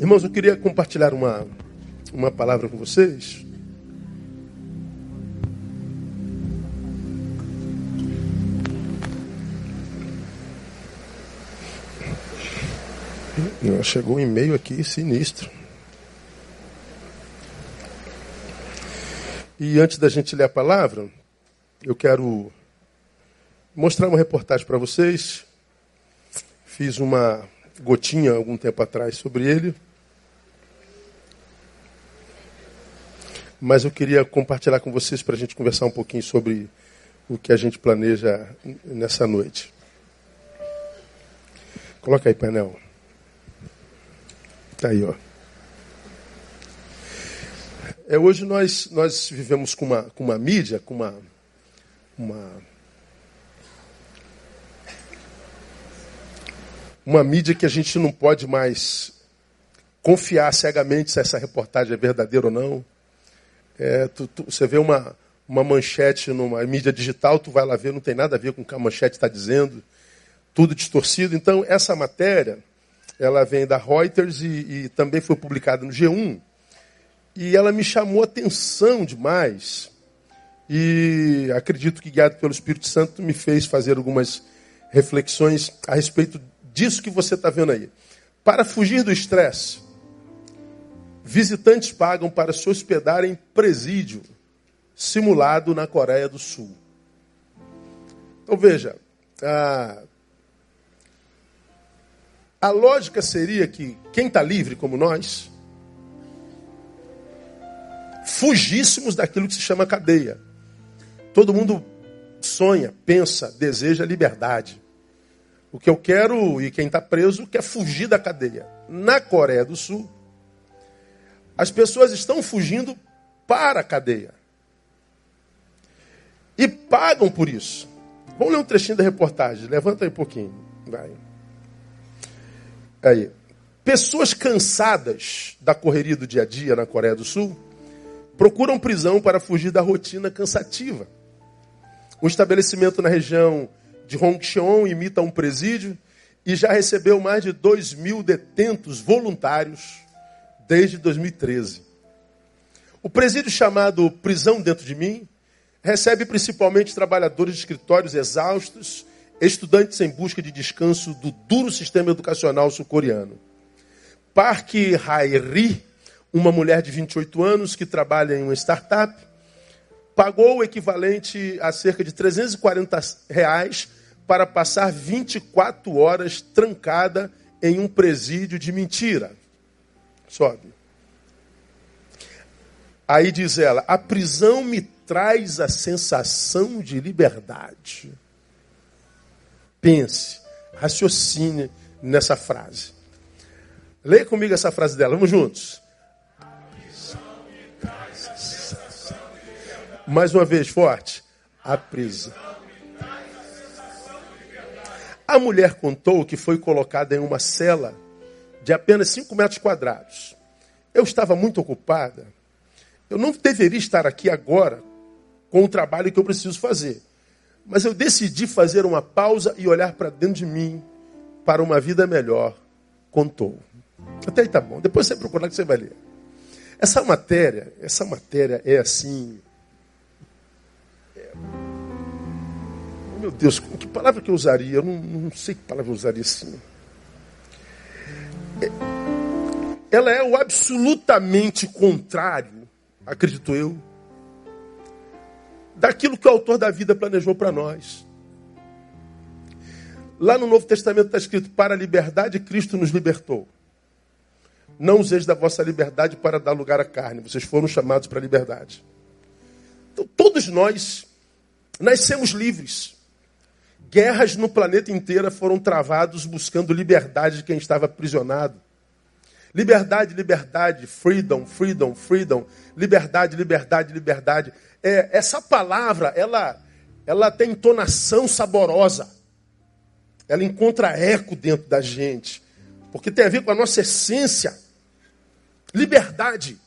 Irmãos, eu queria compartilhar uma, uma palavra com vocês. Chegou um e-mail aqui sinistro. E antes da gente ler a palavra, eu quero mostrar uma reportagem para vocês. Fiz uma gotinha algum tempo atrás sobre ele. Mas eu queria compartilhar com vocês para a gente conversar um pouquinho sobre o que a gente planeja nessa noite. Coloca aí, painel. Tá aí, ó. É, hoje nós, nós vivemos com uma, com uma mídia, com uma, uma, uma mídia que a gente não pode mais confiar cegamente se essa reportagem é verdadeira ou não. É, tu, tu, você vê uma, uma manchete numa mídia digital, tu vai lá ver, não tem nada a ver com o que a manchete está dizendo, tudo distorcido. Então, essa matéria, ela vem da Reuters e, e também foi publicada no G1. E ela me chamou a atenção demais. E acredito que, guiado pelo Espírito Santo, me fez fazer algumas reflexões a respeito disso que você está vendo aí. Para fugir do estresse, visitantes pagam para se hospedar em presídio simulado na Coreia do Sul. Então veja, a, a lógica seria que quem está livre como nós fugíssemos daquilo que se chama cadeia. Todo mundo sonha, pensa, deseja liberdade. O que eu quero, e quem está preso, quer fugir da cadeia. Na Coreia do Sul, as pessoas estão fugindo para a cadeia. E pagam por isso. Vamos ler um trechinho da reportagem. Levanta aí um pouquinho. Vai. Aí. Pessoas cansadas da correria do dia a dia na Coreia do Sul procuram prisão para fugir da rotina cansativa. Um estabelecimento na região de Hongcheon imita um presídio e já recebeu mais de 2 mil detentos voluntários desde 2013. O presídio chamado Prisão Dentro de Mim recebe principalmente trabalhadores de escritórios exaustos, estudantes em busca de descanso do duro sistema educacional sul-coreano. Park Hae-ri uma mulher de 28 anos que trabalha em uma startup, pagou o equivalente a cerca de 340 reais para passar 24 horas trancada em um presídio de mentira. Sobe. Aí diz ela: a prisão me traz a sensação de liberdade. Pense, raciocine nessa frase. Leia comigo essa frase dela, vamos juntos. Mais uma vez, forte. A prisão. A mulher contou que foi colocada em uma cela de apenas 5 metros quadrados. Eu estava muito ocupada. Eu não deveria estar aqui agora com o trabalho que eu preciso fazer. Mas eu decidi fazer uma pausa e olhar para dentro de mim para uma vida melhor. Contou. Até aí tá bom. Depois você procurar que você vai ler. Essa matéria, essa matéria é assim, Meu Deus, que palavra que eu usaria? Eu não, não sei que palavra eu usaria assim. Ela é o absolutamente contrário, acredito eu, daquilo que o autor da vida planejou para nós. Lá no Novo Testamento está escrito: Para a liberdade Cristo nos libertou. Não useis da vossa liberdade para dar lugar à carne. Vocês foram chamados para a liberdade. Então, todos nós nascemos livres. Guerras no planeta inteiro foram travados buscando liberdade de quem estava aprisionado. Liberdade, liberdade, freedom, freedom, freedom, liberdade, liberdade, liberdade. É, essa palavra, ela, ela tem entonação saborosa. Ela encontra eco dentro da gente. Porque tem a ver com a nossa essência. Liberdade.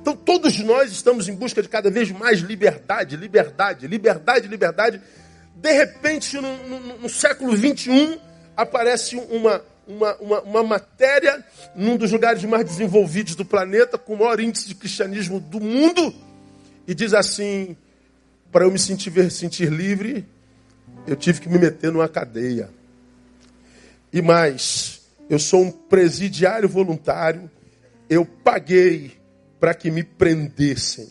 Então todos nós estamos em busca de cada vez mais liberdade, liberdade, liberdade, liberdade. De repente, no, no, no século 21, aparece uma, uma, uma, uma, matéria num dos lugares mais desenvolvidos do planeta, com o maior índice de cristianismo do mundo, e diz assim: para eu me sentir, sentir livre, eu tive que me meter numa cadeia. E mais, eu sou um presidiário voluntário, eu paguei para que me prendessem.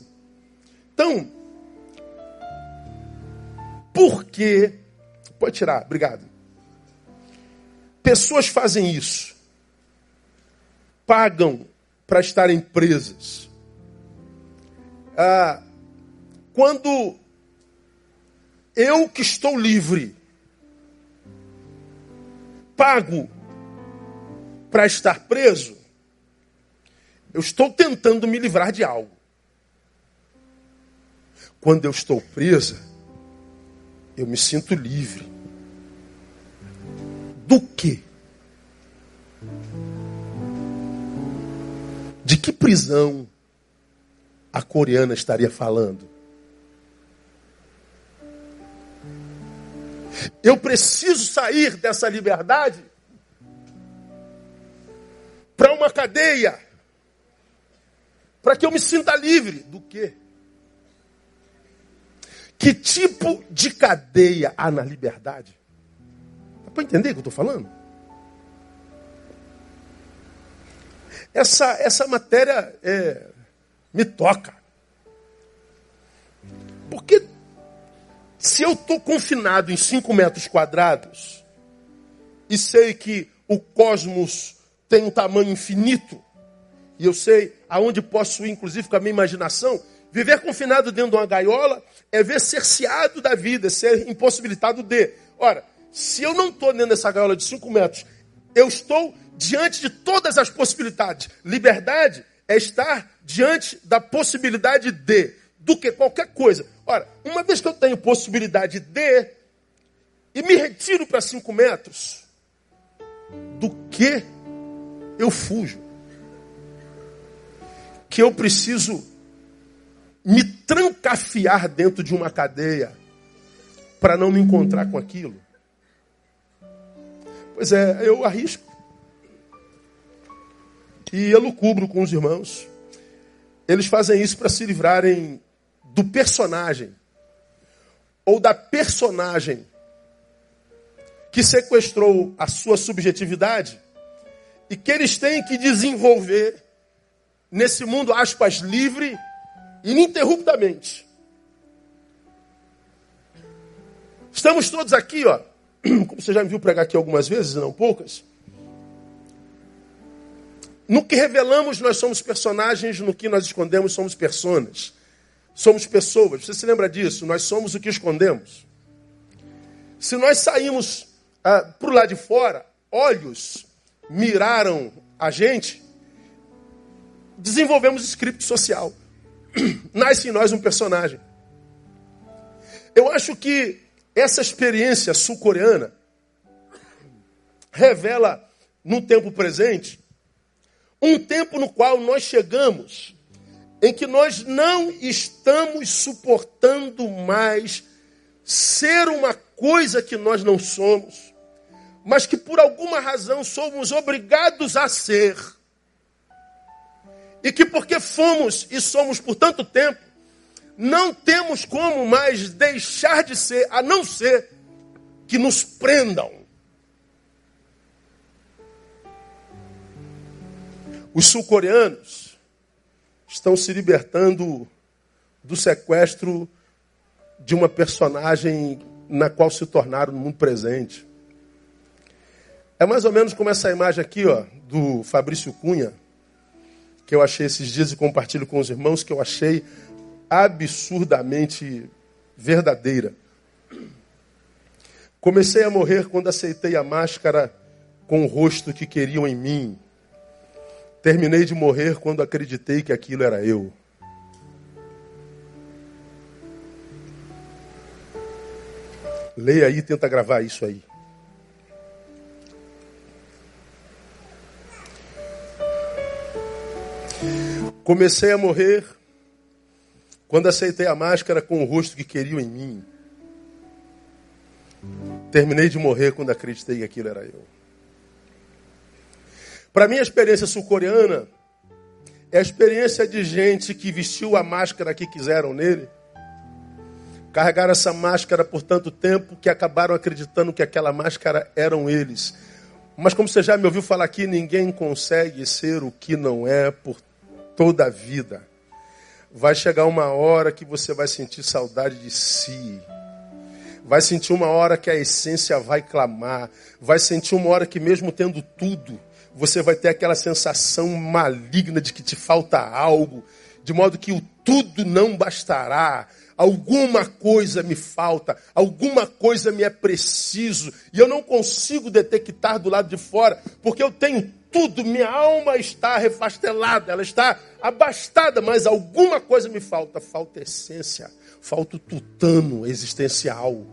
Então, por que. Pode tirar, obrigado. Pessoas fazem isso. Pagam para estarem presas. Ah, quando eu que estou livre, pago para estar preso, eu estou tentando me livrar de algo. Quando eu estou presa, eu me sinto livre. Do quê? De que prisão a coreana estaria falando? Eu preciso sair dessa liberdade para uma cadeia, para que eu me sinta livre do quê? Que tipo de cadeia há na liberdade? Dá para entender o que eu estou falando? Essa, essa matéria é, me toca. Porque se eu estou confinado em 5 metros quadrados e sei que o cosmos tem um tamanho infinito, e eu sei aonde posso ir, inclusive com a minha imaginação, viver confinado dentro de uma gaiola é ver cerceado da vida, ser impossibilitado de. Ora, se eu não estou dentro dessa gaiola de 5 metros, eu estou diante de todas as possibilidades. Liberdade é estar diante da possibilidade de do que qualquer coisa. Ora, uma vez que eu tenho possibilidade de e me retiro para cinco metros, do que eu fujo? Que eu preciso me trancafiar dentro de uma cadeia para não me encontrar com aquilo? Pois é, eu arrisco. E eu cubro com os irmãos. Eles fazem isso para se livrarem do personagem ou da personagem que sequestrou a sua subjetividade e que eles têm que desenvolver nesse mundo, aspas, livre, ininterruptamente. Estamos todos aqui, ó, como você já me viu pregar aqui algumas vezes, não poucas. No que revelamos, nós somos personagens, no que nós escondemos, somos personas. Somos pessoas. Você se lembra disso? Nós somos o que escondemos. Se nós saímos ah, para o lado de fora, olhos miraram a gente, desenvolvemos script social. Nasce em nós um personagem. Eu acho que essa experiência sul-coreana revela, no tempo presente, um tempo no qual nós chegamos em que nós não estamos suportando mais ser uma coisa que nós não somos, mas que por alguma razão somos obrigados a ser. E que porque fomos e somos por tanto tempo, não temos como mais deixar de ser, a não ser que nos prendam. Os sul-coreanos estão se libertando do sequestro de uma personagem na qual se tornaram no mundo presente. É mais ou menos como essa imagem aqui, ó, do Fabrício Cunha, que eu achei esses dias e compartilho com os irmãos, que eu achei absurdamente verdadeira. Comecei a morrer quando aceitei a máscara com o rosto que queriam em mim. Terminei de morrer quando acreditei que aquilo era eu. Leia aí, tenta gravar isso aí. Comecei a morrer quando aceitei a máscara com o rosto que queriam em mim. Terminei de morrer quando acreditei que aquilo era eu. Para mim, a experiência sul-coreana é a experiência de gente que vestiu a máscara que quiseram nele, carregaram essa máscara por tanto tempo que acabaram acreditando que aquela máscara eram eles. Mas como você já me ouviu falar aqui, ninguém consegue ser o que não é por toda a vida. Vai chegar uma hora que você vai sentir saudade de si. Vai sentir uma hora que a essência vai clamar. Vai sentir uma hora que, mesmo tendo tudo, você vai ter aquela sensação maligna de que te falta algo, de modo que o tudo não bastará. Alguma coisa me falta, alguma coisa me é preciso, e eu não consigo detectar do lado de fora, porque eu tenho tudo, minha alma está refastelada, ela está abastada, mas alguma coisa me falta, falta essência, falta o tutano existencial.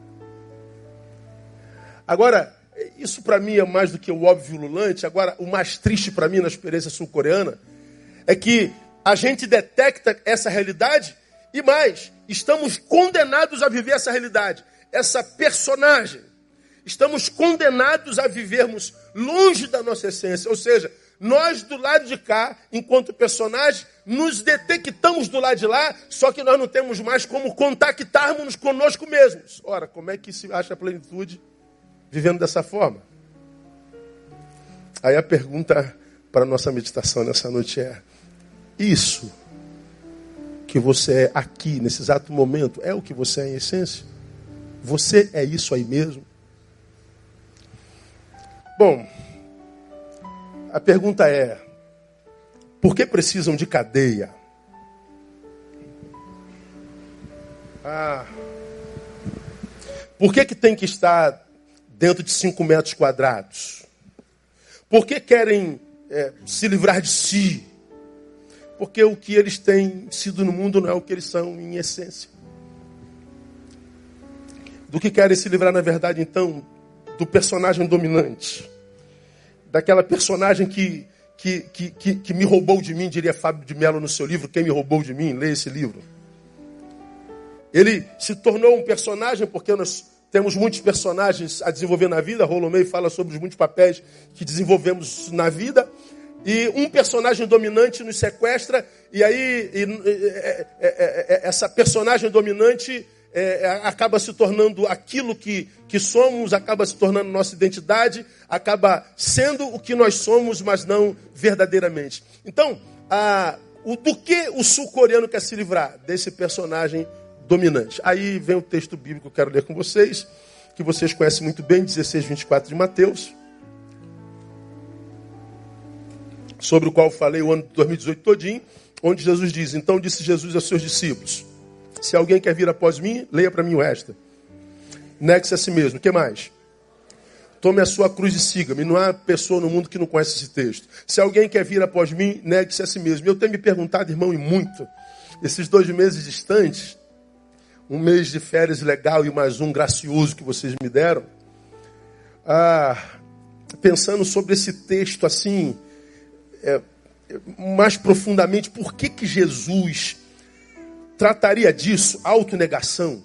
Agora, isso para mim é mais do que o óbvio lulante. Agora, o mais triste para mim na experiência sul-coreana é que a gente detecta essa realidade e mais, estamos condenados a viver essa realidade, essa personagem. Estamos condenados a vivermos longe da nossa essência. Ou seja, nós do lado de cá, enquanto personagem, nos detectamos do lado de lá, só que nós não temos mais como contactarmos conosco mesmos. Ora, como é que se acha a plenitude vivendo dessa forma? Aí a pergunta para a nossa meditação nessa noite é: isso que você é aqui, nesse exato momento, é o que você é em essência? Você é isso aí mesmo? Bom, a pergunta é: por que precisam de cadeia? Ah, por que, que tem que estar dentro de 5 metros quadrados? Por que querem é, se livrar de si? Porque o que eles têm sido no mundo não é o que eles são em essência. Do que querem se livrar, na verdade, então, do personagem dominante. Daquela personagem que, que, que, que, que me roubou de mim, diria Fábio de Mello no seu livro, Quem Me Roubou de Mim, leia esse livro. Ele se tornou um personagem porque nós temos muitos personagens a desenvolver na vida. Rolomei fala sobre os muitos papéis que desenvolvemos na vida. E um personagem dominante nos sequestra, e aí e, é, é, é, essa personagem dominante acaba se tornando aquilo que, que somos, acaba se tornando nossa identidade, acaba sendo o que nós somos, mas não verdadeiramente. Então, a, o, do que o sul-coreano quer se livrar? Desse personagem dominante. Aí vem o texto bíblico que eu quero ler com vocês, que vocês conhecem muito bem, 16, 24 de Mateus. Sobre o qual falei o ano de 2018 todinho, onde Jesus diz, então disse Jesus aos seus discípulos, se alguém quer vir após mim, leia para mim o resto. Negue-se a si mesmo. O que mais? Tome a sua cruz e siga-me. Não há pessoa no mundo que não conhece esse texto. Se alguém quer vir após mim, negue-se a si mesmo. Eu tenho me perguntado, irmão, e muito, esses dois meses distantes, um mês de férias legal e mais um gracioso que vocês me deram, ah, pensando sobre esse texto assim, é, mais profundamente por que, que Jesus trataria disso, autonegação,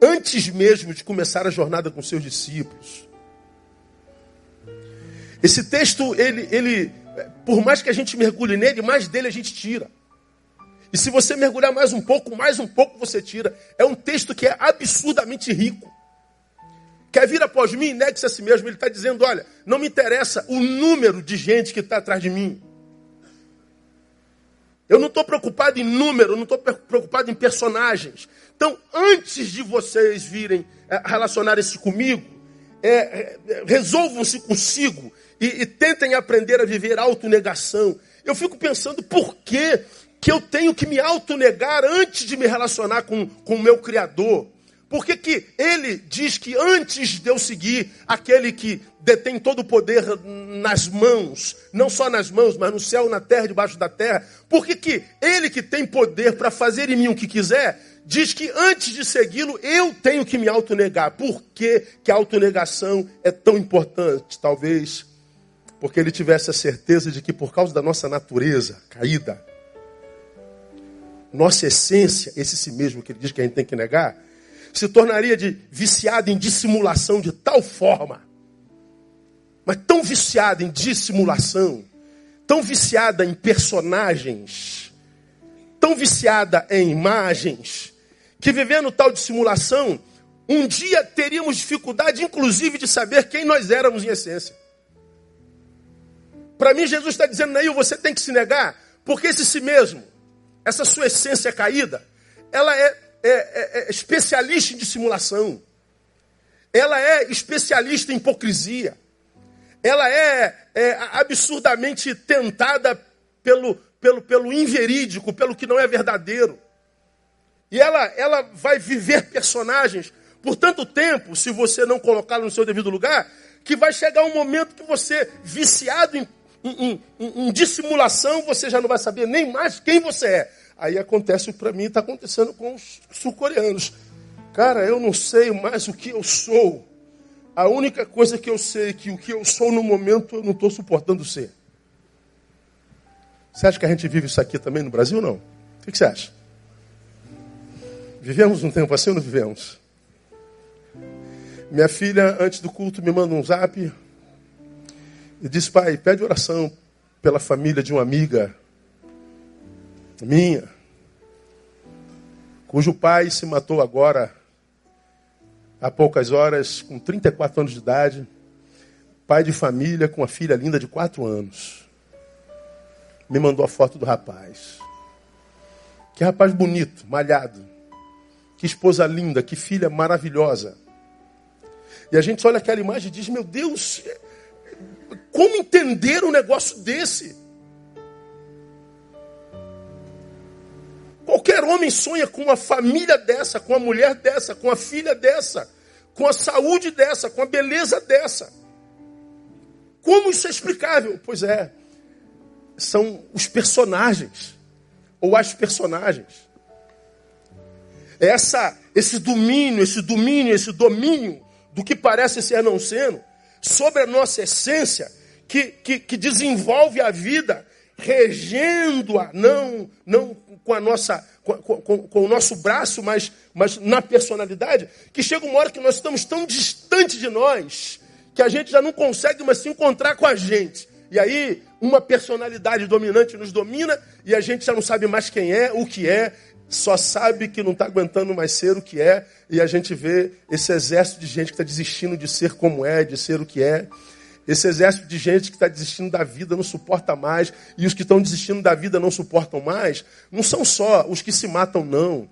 antes mesmo de começar a jornada com seus discípulos. Esse texto, ele, ele, por mais que a gente mergulhe nele, mais dele a gente tira. E se você mergulhar mais um pouco, mais um pouco você tira. É um texto que é absurdamente rico. Quer vir após mim? Negue-se a si mesmo. Ele está dizendo: olha, não me interessa o número de gente que está atrás de mim. Eu não estou preocupado em número, eu não estou preocupado em personagens. Então, antes de vocês virem é, relacionarem-se comigo, é, é, resolvam-se consigo e, e, tentem aprender a viver autonegação. Eu fico pensando por que, que eu tenho que me autonegar antes de me relacionar com o meu Criador. Por que, que ele diz que antes de eu seguir aquele que detém todo o poder nas mãos, não só nas mãos, mas no céu, na terra, debaixo da terra, por que, que ele que tem poder para fazer em mim o que quiser, diz que antes de segui-lo eu tenho que me autonegar? Por que, que a autonegação é tão importante? Talvez porque ele tivesse a certeza de que por causa da nossa natureza caída, nossa essência, esse si mesmo que ele diz que a gente tem que negar, se tornaria de viciado em dissimulação de tal forma. mas tão viciada em dissimulação, tão viciada em personagens, tão viciada em imagens, que vivendo tal dissimulação, um dia teríamos dificuldade, inclusive, de saber quem nós éramos em essência. Para mim, Jesus está dizendo, Neil, você tem que se negar, porque esse si mesmo, essa sua essência caída, ela é, é, é, é especialista em dissimulação. Ela é especialista em hipocrisia. Ela é, é absurdamente tentada pelo, pelo, pelo inverídico, pelo que não é verdadeiro. E ela, ela vai viver personagens por tanto tempo, se você não colocá-lo no seu devido lugar, que vai chegar um momento que você, viciado em em, em, em dissimulação, você já não vai saber nem mais quem você é. Aí acontece para mim, está acontecendo com os sul-coreanos. Cara, eu não sei mais o que eu sou. A única coisa que eu sei é que o que eu sou no momento eu não estou suportando ser. Você acha que a gente vive isso aqui também no Brasil não? O que você acha? Vivemos um tempo assim ou não vivemos? Minha filha, antes do culto, me manda um zap e diz: Pai, pede oração pela família de uma amiga minha, cujo pai se matou agora, há poucas horas, com 34 anos de idade, pai de família com uma filha linda de 4 anos. Me mandou a foto do rapaz. Que rapaz bonito, malhado. Que esposa linda, que filha maravilhosa. E a gente olha aquela imagem e diz: Meu Deus, como entender um negócio desse? Qualquer homem sonha com uma família dessa, com uma mulher dessa, com a filha dessa, com a saúde dessa, com a beleza dessa. Como isso é explicável? Pois é, são os personagens, ou as personagens. Essa, esse domínio, esse domínio, esse domínio do que parece ser não sendo, sobre a nossa essência, que, que, que desenvolve a vida, regendo-a, não, não com, a nossa, com, com, com, o nosso braço, mas, mas na personalidade, que chega uma hora que nós estamos tão distantes de nós, que a gente já não consegue mais se encontrar com a gente. E aí, uma personalidade dominante nos domina e a gente já não sabe mais quem é, o que é, só sabe que não está aguentando mais ser o que é, e a gente vê esse exército de gente que está desistindo de ser como é, de ser o que é. Esse exército de gente que está desistindo da vida não suporta mais, e os que estão desistindo da vida não suportam mais, não são só os que se matam, não.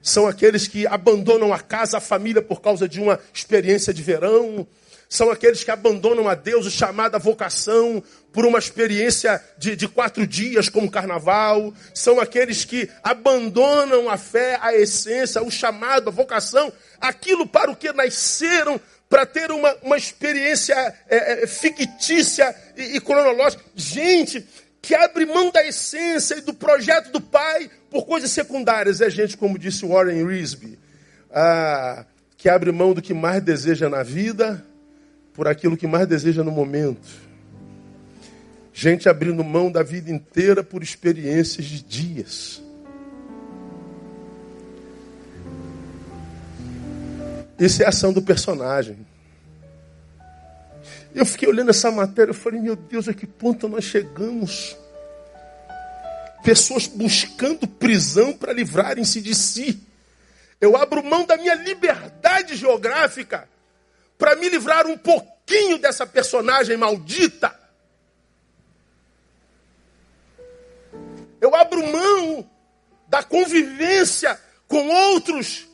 São aqueles que abandonam a casa, a família por causa de uma experiência de verão, são aqueles que abandonam a Deus o chamado a vocação por uma experiência de, de quatro dias como carnaval. São aqueles que abandonam a fé, a essência, o chamado, a vocação, aquilo para o que nasceram, para ter uma, uma experiência é, é, fictícia e, e cronológica. Gente que abre mão da essência e do projeto do Pai por coisas secundárias. É gente, como disse Warren Risby, ah, que abre mão do que mais deseja na vida por aquilo que mais deseja no momento. Gente abrindo mão da vida inteira por experiências de dias. Isso é a ação do personagem. Eu fiquei olhando essa matéria, eu falei, meu Deus, a que ponto nós chegamos? Pessoas buscando prisão para livrarem-se de si. Eu abro mão da minha liberdade geográfica para me livrar um pouquinho dessa personagem maldita. Eu abro mão da convivência com outros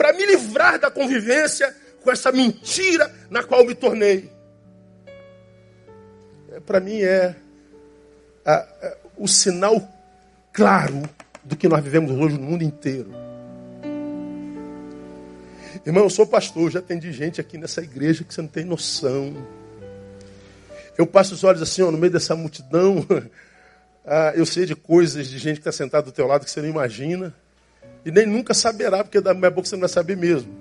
para me livrar da convivência com essa mentira na qual me tornei. É, para mim é a, a, o sinal claro do que nós vivemos hoje no mundo inteiro. Irmão, eu sou pastor, já atendi gente aqui nessa igreja que você não tem noção. Eu passo os olhos assim, ó, no meio dessa multidão. ah, eu sei de coisas de gente que está sentado do teu lado que você não imagina. E nem nunca saberá, porque da minha boca você não vai saber mesmo.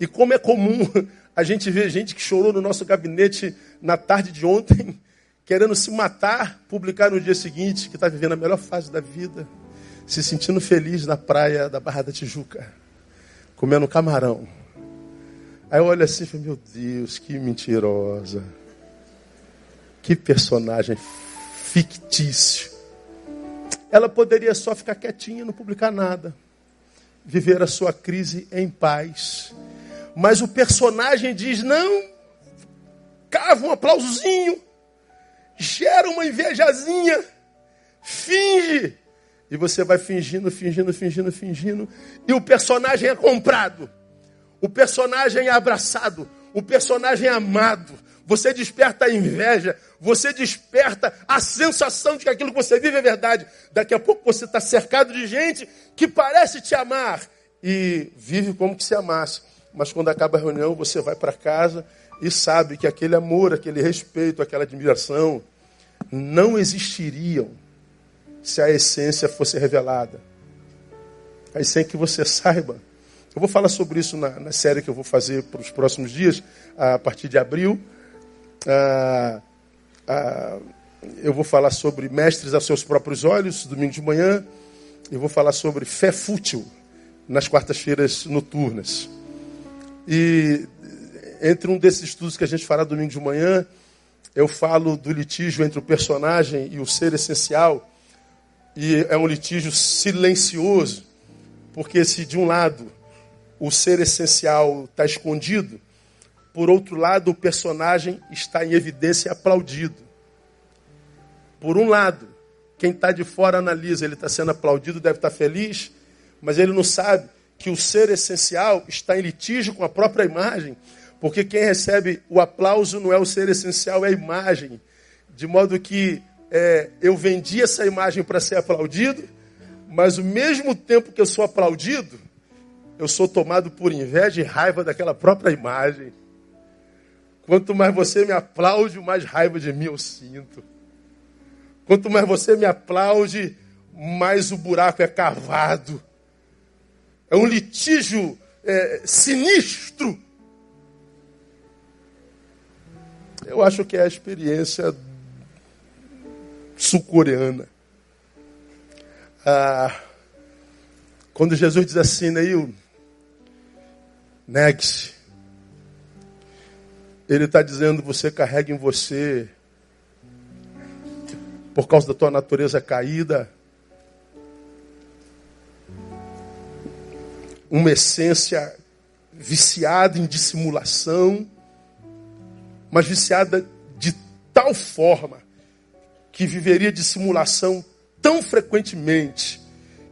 E como é comum a gente ver gente que chorou no nosso gabinete na tarde de ontem, querendo se matar, publicar no dia seguinte que está vivendo a melhor fase da vida, se sentindo feliz na praia da Barra da Tijuca comendo camarão. Aí eu olho assim e falo, meu Deus, que mentirosa. Que personagem fictício. Ela poderia só ficar quietinha, não publicar nada. Viver a sua crise em paz. Mas o personagem diz: não, cava um aplausozinho, gera uma invejazinha, finge. E você vai fingindo, fingindo, fingindo, fingindo. E o personagem é comprado. O personagem é abraçado. O personagem é amado. Você desperta a inveja, você desperta a sensação de que aquilo que você vive é verdade. Daqui a pouco você está cercado de gente que parece te amar e vive como que se amasse. Mas quando acaba a reunião, você vai para casa e sabe que aquele amor, aquele respeito, aquela admiração não existiriam se a essência fosse revelada. Aí sem que você saiba. Eu vou falar sobre isso na, na série que eu vou fazer para os próximos dias, a partir de abril. Ah, ah, eu vou falar sobre mestres aos seus próprios olhos, domingo de manhã. E vou falar sobre fé fútil nas quartas-feiras noturnas. E entre um desses estudos que a gente fará domingo de manhã, eu falo do litígio entre o personagem e o ser essencial. E é um litígio silencioso, porque se de um lado o ser essencial está escondido, por outro lado, o personagem está em evidência e aplaudido. Por um lado, quem está de fora analisa, ele está sendo aplaudido, deve estar tá feliz, mas ele não sabe que o ser essencial está em litígio com a própria imagem, porque quem recebe o aplauso não é o ser essencial, é a imagem. De modo que é, eu vendi essa imagem para ser aplaudido, mas ao mesmo tempo que eu sou aplaudido, eu sou tomado por inveja e raiva daquela própria imagem. Quanto mais você me aplaude, mais raiva de mim eu sinto. Quanto mais você me aplaude, mais o buraco é cavado. É um litígio é, sinistro. Eu acho que é a experiência sul-coreana. Ah, quando Jesus diz assim, Neil, negue-se ele está dizendo: você carrega em você, por causa da tua natureza caída, uma essência viciada em dissimulação, mas viciada de tal forma que viveria dissimulação tão frequentemente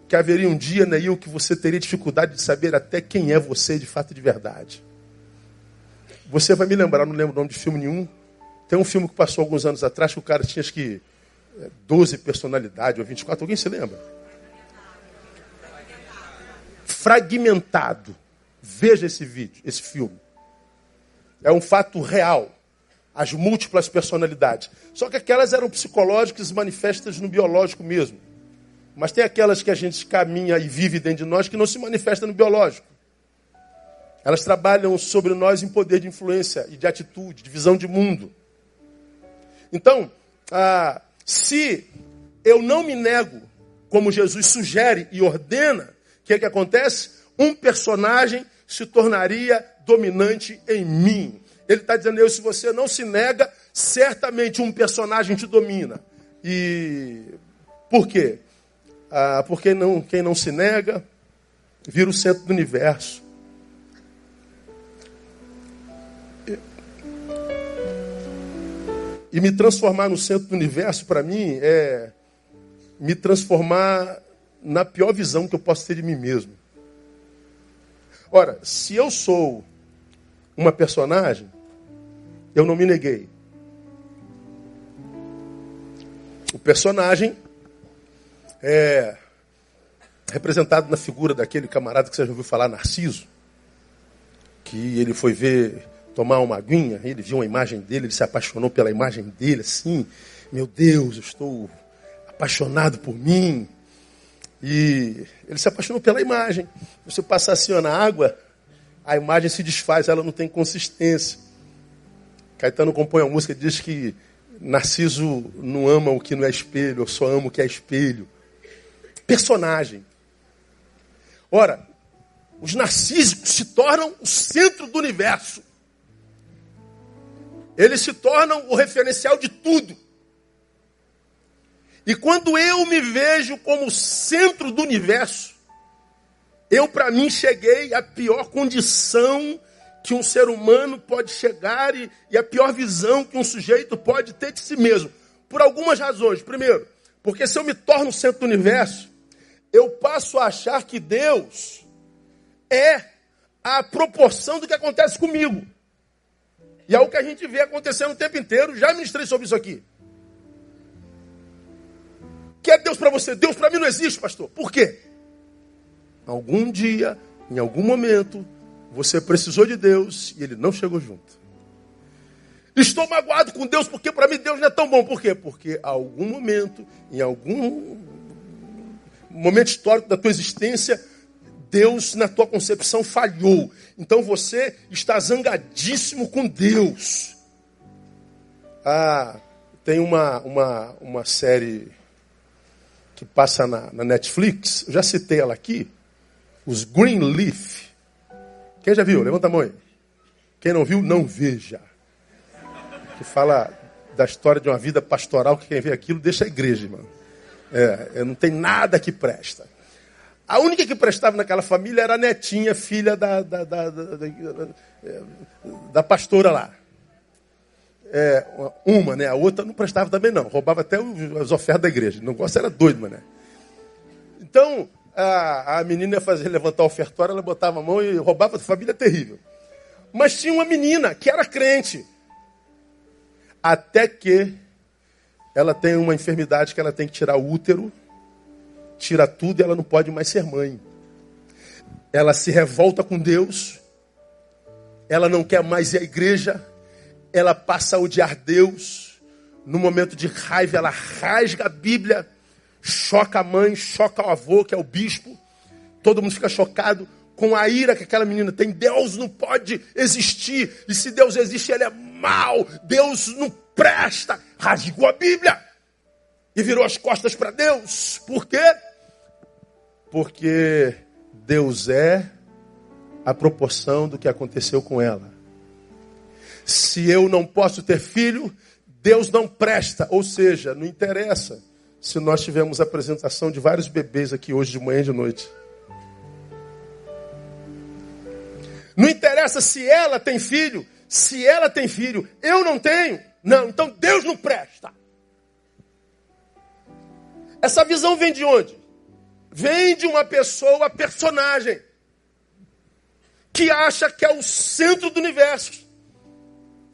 que haveria um dia, Neil, que você teria dificuldade de saber até quem é você de fato de verdade. Você vai me lembrar, não lembro o nome de filme nenhum. Tem um filme que passou alguns anos atrás que o cara tinha acho que 12 é, personalidades ou 24. Alguém se lembra? Fragmentado. Veja esse vídeo, esse filme. É um fato real. As múltiplas personalidades. Só que aquelas eram psicológicas manifestas no biológico mesmo. Mas tem aquelas que a gente caminha e vive dentro de nós que não se manifestam no biológico. Elas trabalham sobre nós em poder de influência e de atitude, de visão de mundo. Então, ah, se eu não me nego, como Jesus sugere e ordena, o que, é que acontece? Um personagem se tornaria dominante em mim. Ele está dizendo, eu, se você não se nega, certamente um personagem te domina. E por quê? Ah, porque não, quem não se nega vira o centro do universo. E me transformar no centro do universo, para mim, é me transformar na pior visão que eu posso ter de mim mesmo. Ora, se eu sou uma personagem, eu não me neguei. O personagem é representado na figura daquele camarada que você já ouviu falar, Narciso, que ele foi ver tomar uma aguinha, ele viu uma imagem dele, ele se apaixonou pela imagem dele, assim, meu Deus, eu estou apaixonado por mim. E ele se apaixonou pela imagem. Você passa assim ó, na água, a imagem se desfaz, ela não tem consistência. Caetano compõe uma música que diz que Narciso não ama o que não é espelho, eu só amo o que é espelho. Personagem. Ora, Os narcísicos se tornam o centro do universo. Eles se tornam o referencial de tudo. E quando eu me vejo como centro do universo, eu para mim cheguei à pior condição que um ser humano pode chegar e, e, a pior visão que um sujeito pode ter de si mesmo. Por algumas razões. Primeiro, porque se eu me torno centro do universo, eu passo a achar que Deus é a proporção do que acontece comigo. E é o que a gente vê acontecendo o tempo inteiro. Já ministrei sobre isso aqui. Que é Deus para você? Deus para mim não existe, pastor. Por quê? Algum dia, em algum momento, você precisou de Deus e ele não chegou junto. Estou magoado com Deus porque para mim Deus não é tão bom. Por quê? Porque em algum momento, em algum momento histórico da tua existência, Deus na tua concepção falhou. Então você está zangadíssimo com Deus. Ah, tem uma, uma, uma série que passa na, na Netflix, eu já citei ela aqui, os Greenleaf. Quem já viu? Levanta a mão aí. Quem não viu, não veja. Que fala da história de uma vida pastoral que quem vê aquilo deixa a igreja, irmão. É, é, não tem nada que presta. A única que prestava naquela família era a netinha, filha da, da, da, da, da pastora lá. É, uma, né? A outra não prestava também, não. Roubava até as ofertas da igreja. O negócio era doido, mané. Então, a, a menina ia fazer levantar o ofertório, ela botava a mão e roubava a família terrível. Mas tinha uma menina que era crente. Até que ela tem uma enfermidade que ela tem que tirar o útero, tira tudo e ela não pode mais ser mãe. Ela se revolta com Deus, ela não quer mais ir à igreja, ela passa a odiar Deus. No momento de raiva, ela rasga a Bíblia, choca a mãe, choca o avô, que é o bispo. Todo mundo fica chocado com a ira que aquela menina tem. Deus não pode existir. E se Deus existe, ele é mau. Deus não presta. Rasgou a Bíblia e virou as costas para Deus. Por quê? Porque Deus é a proporção do que aconteceu com ela. Se eu não posso ter filho, Deus não presta. Ou seja, não interessa se nós tivemos a apresentação de vários bebês aqui hoje de manhã e de noite. Não interessa se ela tem filho, se ela tem filho, eu não tenho. Não, então Deus não presta. Essa visão vem de onde? Vem de uma pessoa, personagem, que acha que é o centro do universo.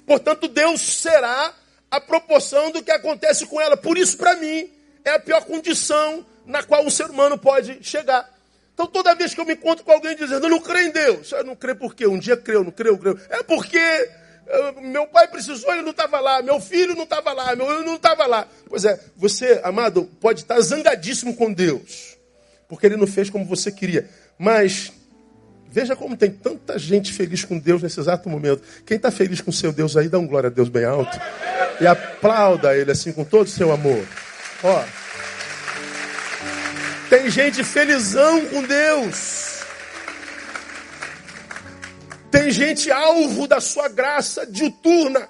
Portanto, Deus será a proporção do que acontece com ela. Por isso, para mim, é a pior condição na qual um ser humano pode chegar. Então, toda vez que eu me encontro com alguém dizendo, eu não creio em Deus, eu não creio por quê? Um dia creio, não creio, creio. É porque eh, meu pai precisou, ele não estava lá, meu filho não estava lá, meu eu não estava lá. Pois é, você, amado, pode estar zangadíssimo com Deus, porque ele não fez como você queria. Mas Veja como tem tanta gente feliz com Deus nesse exato momento. Quem está feliz com seu Deus aí, dá um glória a Deus bem alto. E aplauda ele assim com todo o seu amor. Ó. Tem gente felizão com Deus. Tem gente alvo da sua graça diuturna.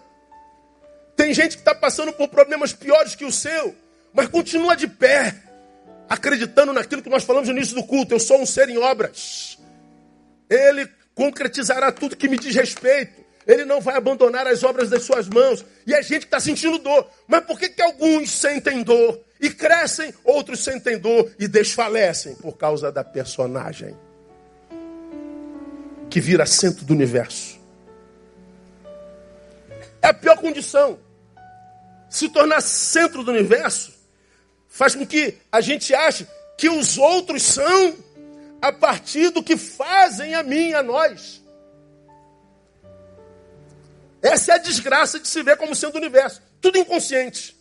Tem gente que está passando por problemas piores que o seu, mas continua de pé, acreditando naquilo que nós falamos no início do culto. Eu sou um ser em obras. Ele concretizará tudo que me diz respeito. Ele não vai abandonar as obras das suas mãos. E a gente está sentindo dor. Mas por que, que alguns sentem dor e crescem, outros sentem dor e desfalecem? Por causa da personagem que vira centro do universo. É a pior condição. Se tornar centro do universo faz com que a gente ache que os outros são a partir do que fazem a mim, a nós. Essa é a desgraça de se ver como sendo o universo. Tudo inconsciente.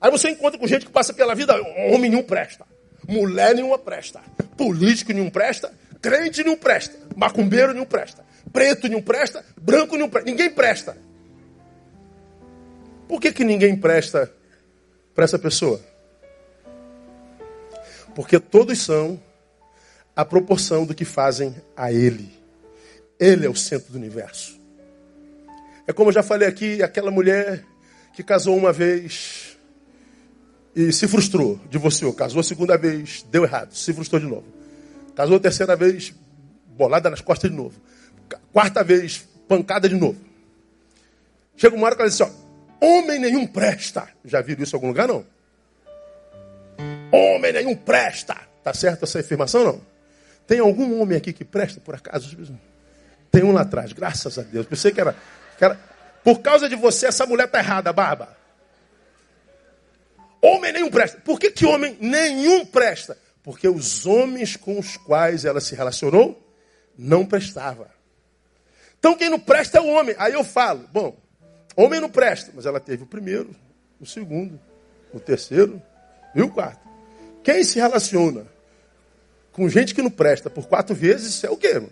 Aí você encontra com gente que passa pela vida, homem nenhum presta, mulher nenhuma presta, político nenhum presta, crente nenhum presta, macumbeiro nenhum presta, preto nenhum presta, branco nenhum presta, ninguém presta. Por que, que ninguém presta para essa pessoa? Porque todos são à proporção do que fazem a Ele. Ele é o centro do universo. É como eu já falei aqui, aquela mulher que casou uma vez e se frustrou, divorciou. Casou a segunda vez, deu errado, se frustrou de novo. Casou a terceira vez, bolada nas costas de novo. Quarta vez, pancada de novo. Chega uma hora que ela diz assim, ó, homem nenhum presta. Já viram isso em algum lugar, não? Homem nenhum presta. Tá certo essa afirmação, não? Tem algum homem aqui que presta, por acaso? Tem um lá atrás, graças a Deus. Pensei que era, que era... Por causa de você, essa mulher tá errada, barba. Homem nenhum presta. Por que, que homem nenhum presta? Porque os homens com os quais ela se relacionou não prestava. Então quem não presta é o homem. Aí eu falo, bom, homem não presta, mas ela teve o primeiro, o segundo, o terceiro e o quarto. Quem se relaciona com gente que não presta por quatro vezes é o quê? Mano?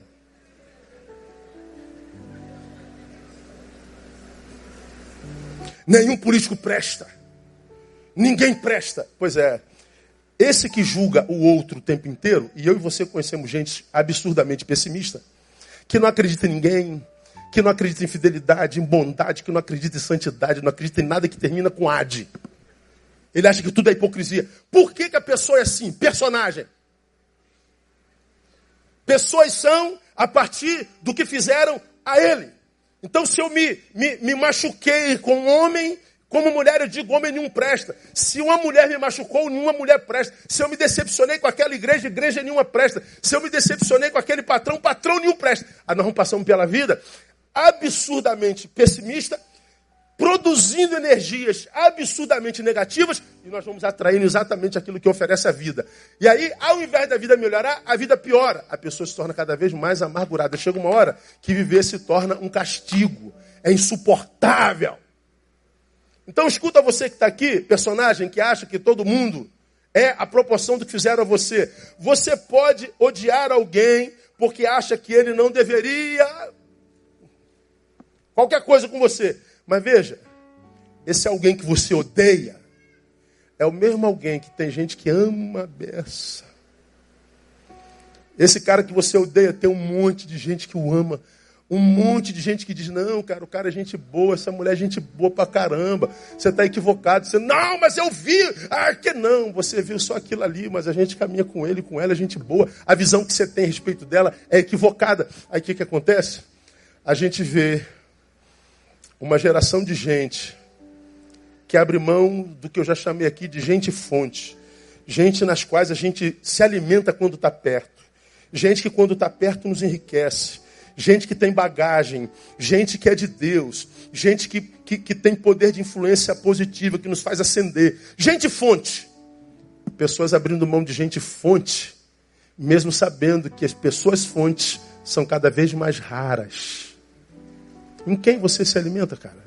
Nenhum político presta. Ninguém presta. Pois é. Esse que julga o outro o tempo inteiro, e eu e você conhecemos gente absurdamente pessimista, que não acredita em ninguém, que não acredita em fidelidade, em bondade, que não acredita em santidade, não acredita em nada que termina com ad. Ele acha que tudo é hipocrisia. Por que, que a pessoa é assim? Personagem. Pessoas são a partir do que fizeram a ele. Então, se eu me, me, me machuquei com um homem, como mulher, eu digo, homem nenhum presta. Se uma mulher me machucou, nenhuma mulher presta. Se eu me decepcionei com aquela igreja, igreja nenhuma presta. Se eu me decepcionei com aquele patrão, patrão nenhum presta. Aí nós vamos passando pela vida absurdamente pessimista, produzindo energias absurdamente negativas, e nós vamos atraindo exatamente aquilo que oferece a vida. E aí, ao invés da vida melhorar, a vida piora. A pessoa se torna cada vez mais amargurada. Chega uma hora que viver se torna um castigo. É insuportável. Então escuta você que está aqui, personagem que acha que todo mundo é a proporção do que fizeram a você. Você pode odiar alguém porque acha que ele não deveria qualquer coisa com você. Mas veja, esse alguém que você odeia é o mesmo alguém que tem gente que ama a beça. Esse cara que você odeia tem um monte de gente que o ama. Um monte de gente que diz, não, cara, o cara é gente boa, essa mulher é gente boa pra caramba. Você está equivocado. Você, não, mas eu vi. Ah, que não, você viu só aquilo ali, mas a gente caminha com ele, com ela, é gente boa. A visão que você tem a respeito dela é equivocada. Aí o que, que acontece? A gente vê uma geração de gente que abre mão do que eu já chamei aqui de gente fonte. Gente nas quais a gente se alimenta quando está perto. Gente que quando está perto nos enriquece gente que tem bagagem, gente que é de Deus, gente que, que, que tem poder de influência positiva, que nos faz ascender. Gente fonte. Pessoas abrindo mão de gente fonte, mesmo sabendo que as pessoas fontes são cada vez mais raras. Em quem você se alimenta, cara?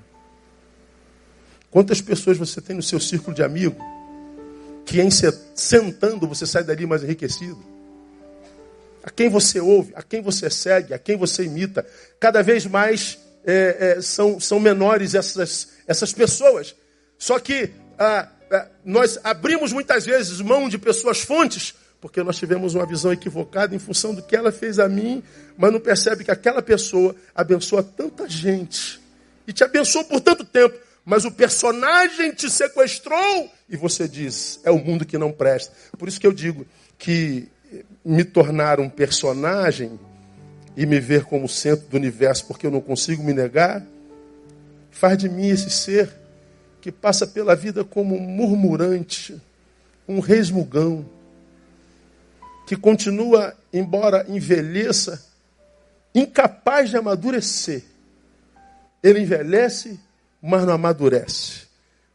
Quantas pessoas você tem no seu círculo de amigo que em sentando você sai dali mais enriquecido? a quem você ouve, a quem você segue, a quem você imita. Cada vez mais é, é, são, são menores essas, essas pessoas. Só que ah, ah, nós abrimos muitas vezes mão de pessoas fontes porque nós tivemos uma visão equivocada em função do que ela fez a mim, mas não percebe que aquela pessoa abençoa tanta gente e te abençoou por tanto tempo, mas o personagem te sequestrou e você diz: é o mundo que não presta. Por isso que eu digo que me tornar um personagem e me ver como centro do universo porque eu não consigo me negar, faz de mim esse ser que passa pela vida como um murmurante, um resmugão, que continua, embora envelheça, incapaz de amadurecer. Ele envelhece, mas não amadurece.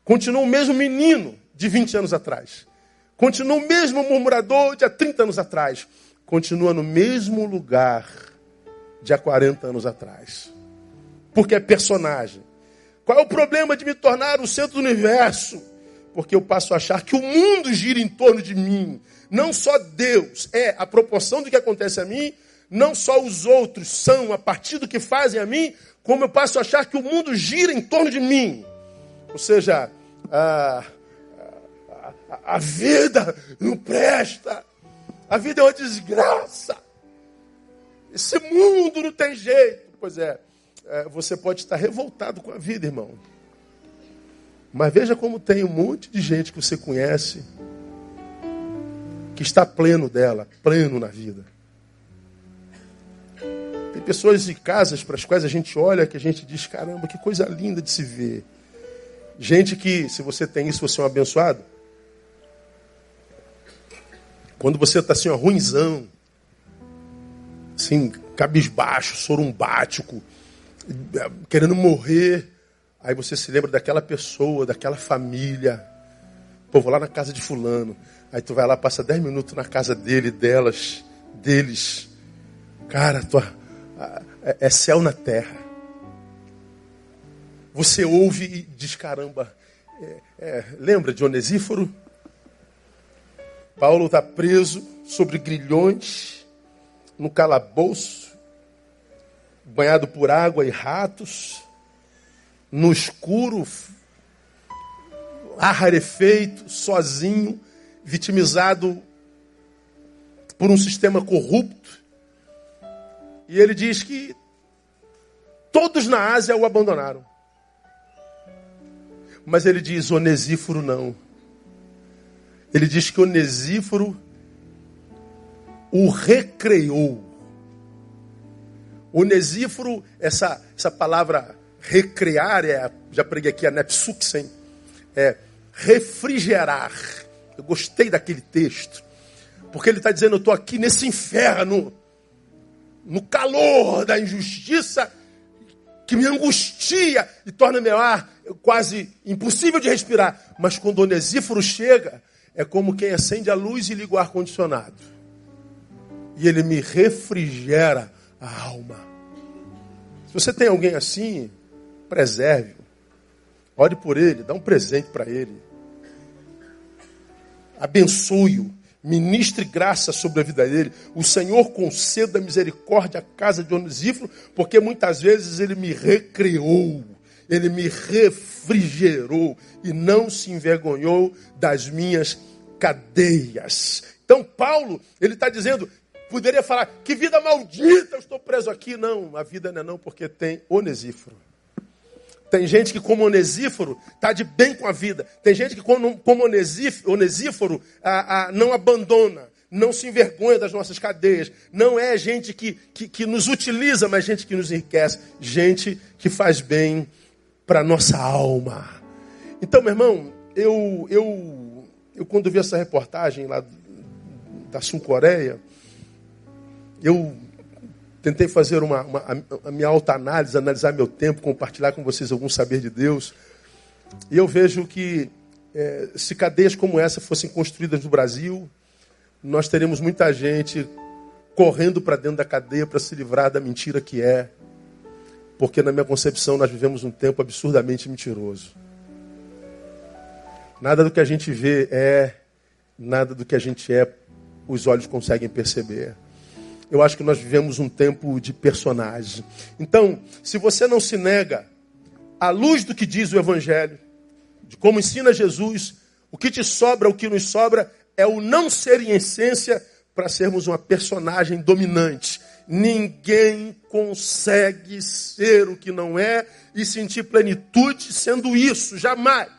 Continua o mesmo menino de 20 anos atrás. Continua o mesmo murmurador de há 30 anos atrás. Continua no mesmo lugar de há 40 anos atrás. Porque é personagem. Qual é o problema de me tornar o centro do universo? Porque eu passo a achar que o mundo gira em torno de mim. Não só Deus é a proporção do que acontece a mim, não só os outros são a partir do que fazem a mim, como eu passo a achar que o mundo gira em torno de mim. Ou seja, ah, a vida não presta. A vida é uma desgraça. Esse mundo não tem jeito. Pois é, é, você pode estar revoltado com a vida, irmão. Mas veja como tem um monte de gente que você conhece que está pleno dela, pleno na vida. Tem pessoas e casas para as quais a gente olha que a gente diz: caramba, que coisa linda de se ver. Gente que, se você tem isso, você é um abençoado. Quando você está assim, ó, ruinzão, assim, cabisbaixo, sorumbático, querendo morrer, aí você se lembra daquela pessoa, daquela família. Pô, vou lá na casa de fulano. Aí tu vai lá, passa dez minutos na casa dele, delas, deles. Cara, tua, é, é céu na terra. Você ouve e diz, caramba, é, é, lembra de Onesíforo? Paulo está preso sobre grilhões, no calabouço, banhado por água e ratos, no escuro, ar rarefeito, sozinho, vitimizado por um sistema corrupto. E ele diz que todos na Ásia o abandonaram. Mas ele diz: Onesíforo não. Ele diz que Onesíforo o recreou. Onesíforo, essa, essa palavra recrear, é, já preguei aqui a Nepsuxen, é refrigerar. Eu gostei daquele texto, porque ele está dizendo: eu estou aqui nesse inferno, no calor da injustiça, que me angustia e torna meu ar quase impossível de respirar. Mas quando o Onesíforo chega, é como quem acende a luz e liga o ar-condicionado. E ele me refrigera a alma. Se você tem alguém assim, preserve-o. Ore por ele, dá um presente para ele. Abençoe-o. Ministre graça sobre a vida dele. O Senhor conceda misericórdia à casa de Onesíforo, porque muitas vezes ele me recriou ele me refrigerou e não se envergonhou das minhas cadeias. Então, Paulo, ele está dizendo, poderia falar, que vida maldita, eu estou preso aqui. Não, a vida não é não, porque tem Onesíforo. Tem gente que, como Onesíforo, está de bem com a vida. Tem gente que, como, Onesíforo, a, a, não abandona, não se envergonha das nossas cadeias. Não é gente que, que, que nos utiliza, mas gente que nos enriquece. Gente que faz bem para nossa alma. Então, meu irmão, eu, eu, eu quando vi essa reportagem lá da Sul Coreia, eu tentei fazer uma, uma, a minha alta análise, analisar meu tempo, compartilhar com vocês algum saber de Deus. E eu vejo que é, se cadeias como essa fossem construídas no Brasil, nós teríamos muita gente correndo para dentro da cadeia para se livrar da mentira que é porque na minha concepção nós vivemos um tempo absurdamente mentiroso. Nada do que a gente vê é, nada do que a gente é, os olhos conseguem perceber. Eu acho que nós vivemos um tempo de personagem. Então, se você não se nega à luz do que diz o Evangelho, de como ensina Jesus, o que te sobra, o que nos sobra, é o não ser em essência para sermos uma personagem dominante. Ninguém consegue ser o que não é e sentir plenitude sendo isso, jamais.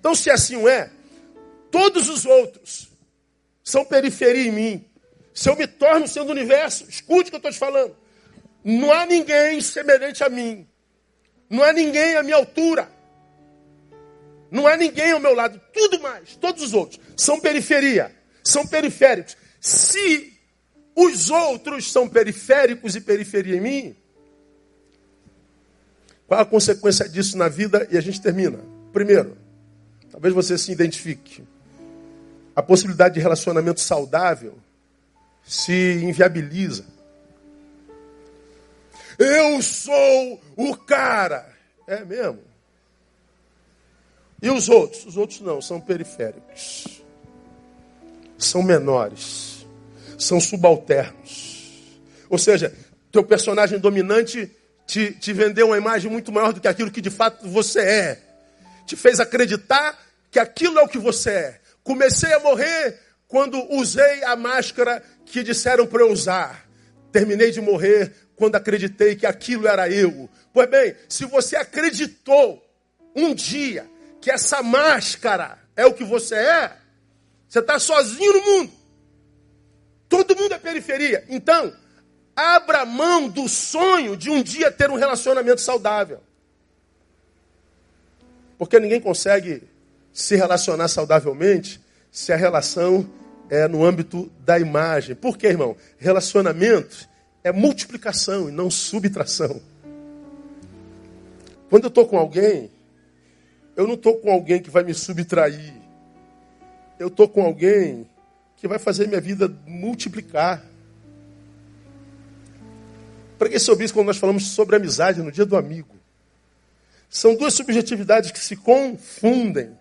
Então, se assim é, todos os outros são periferia em mim. Se eu me torno sendo universo, escute o que eu estou te falando. Não há ninguém semelhante a mim. Não há ninguém à minha altura. Não há ninguém ao meu lado. Tudo mais, todos os outros são periferia, são periféricos. Se os outros são periféricos e periferia em mim. Qual a consequência disso na vida? E a gente termina. Primeiro, talvez você se identifique. A possibilidade de relacionamento saudável se inviabiliza. Eu sou o cara. É mesmo. E os outros? Os outros não, são periféricos. São menores são subalternos. Ou seja, teu personagem dominante te, te vendeu uma imagem muito maior do que aquilo que de fato você é. Te fez acreditar que aquilo é o que você é. Comecei a morrer quando usei a máscara que disseram para eu usar. Terminei de morrer quando acreditei que aquilo era eu. Pois bem, se você acreditou um dia que essa máscara é o que você é, você está sozinho no mundo. Todo mundo é periferia. Então, abra mão do sonho de um dia ter um relacionamento saudável. Porque ninguém consegue se relacionar saudavelmente se a relação é no âmbito da imagem. Por quê, irmão? Relacionamento é multiplicação e não subtração. Quando eu estou com alguém, eu não estou com alguém que vai me subtrair. Eu estou com alguém que vai fazer minha vida multiplicar. Para que sobre isso quando nós falamos sobre amizade no dia do amigo? São duas subjetividades que se confundem.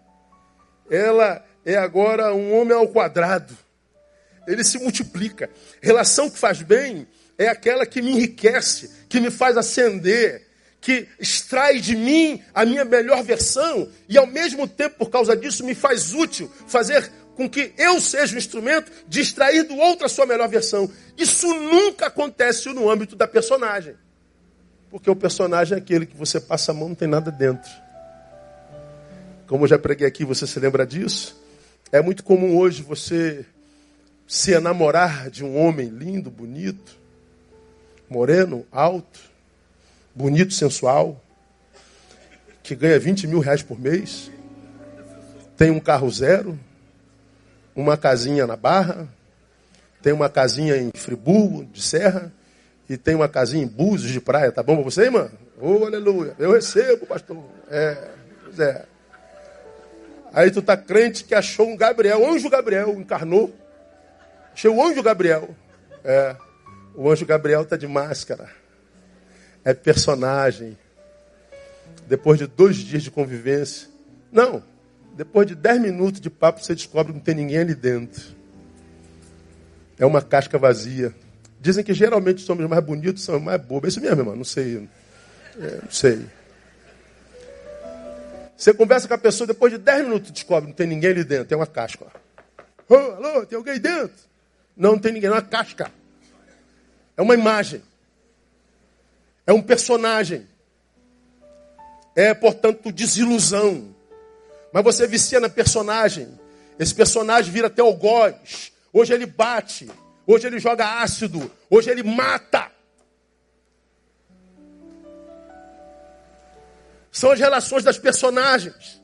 Ela é agora um homem ao quadrado. Ele se multiplica. Relação que faz bem é aquela que me enriquece, que me faz ascender, que extrai de mim a minha melhor versão e ao mesmo tempo, por causa disso, me faz útil, fazer com que eu seja o instrumento de extrair do outro a sua melhor versão. Isso nunca acontece no âmbito da personagem. Porque o personagem é aquele que você passa a mão, não tem nada dentro. Como eu já preguei aqui, você se lembra disso? É muito comum hoje você se enamorar de um homem lindo, bonito, moreno, alto, bonito, sensual, que ganha 20 mil reais por mês, tem um carro zero, uma casinha na Barra, tem uma casinha em Friburgo, de Serra, e tem uma casinha em Búzios de praia. Tá bom para você, irmã? Oh, aleluia. Eu recebo, pastor. É, pois é. Aí tu tá crente que achou um Gabriel, o anjo Gabriel encarnou. Achou o anjo Gabriel. É. O anjo Gabriel tá de máscara é personagem. Depois de dois dias de convivência. Não. Depois de dez minutos de papo, você descobre que não tem ninguém ali dentro. É uma casca vazia. Dizem que geralmente os homens mais bonitos são mais bobos. É isso mesmo, irmão? Não sei. É, não sei. Você conversa com a pessoa, depois de dez minutos descobre não tem ninguém ali dentro. Tem uma casca. Oh, alô, tem alguém dentro? Não, não tem ninguém. É uma casca. É uma imagem. É um personagem. É, portanto, desilusão. Mas você vicia na personagem. Esse personagem vira até algoz. Hoje ele bate. Hoje ele joga ácido. Hoje ele mata. São as relações das personagens.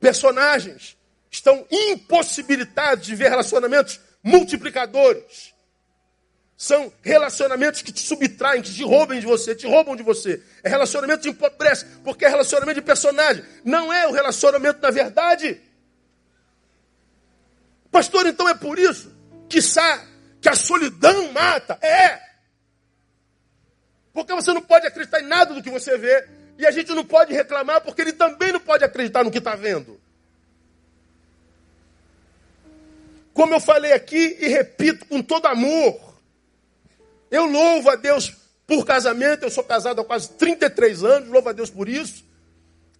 Personagens estão impossibilitados de ver relacionamentos multiplicadores. São relacionamentos que te subtraem, que te roubam de você, te roubam de você. É relacionamento que empobrece, porque é relacionamento de personagem. Não é o relacionamento da verdade. Pastor, então é por isso que, que a solidão mata. É. Porque você não pode acreditar em nada do que você vê. E a gente não pode reclamar porque ele também não pode acreditar no que está vendo. Como eu falei aqui e repito com todo amor. Eu louvo a Deus por casamento, eu sou casado há quase 33 anos, louvo a Deus por isso.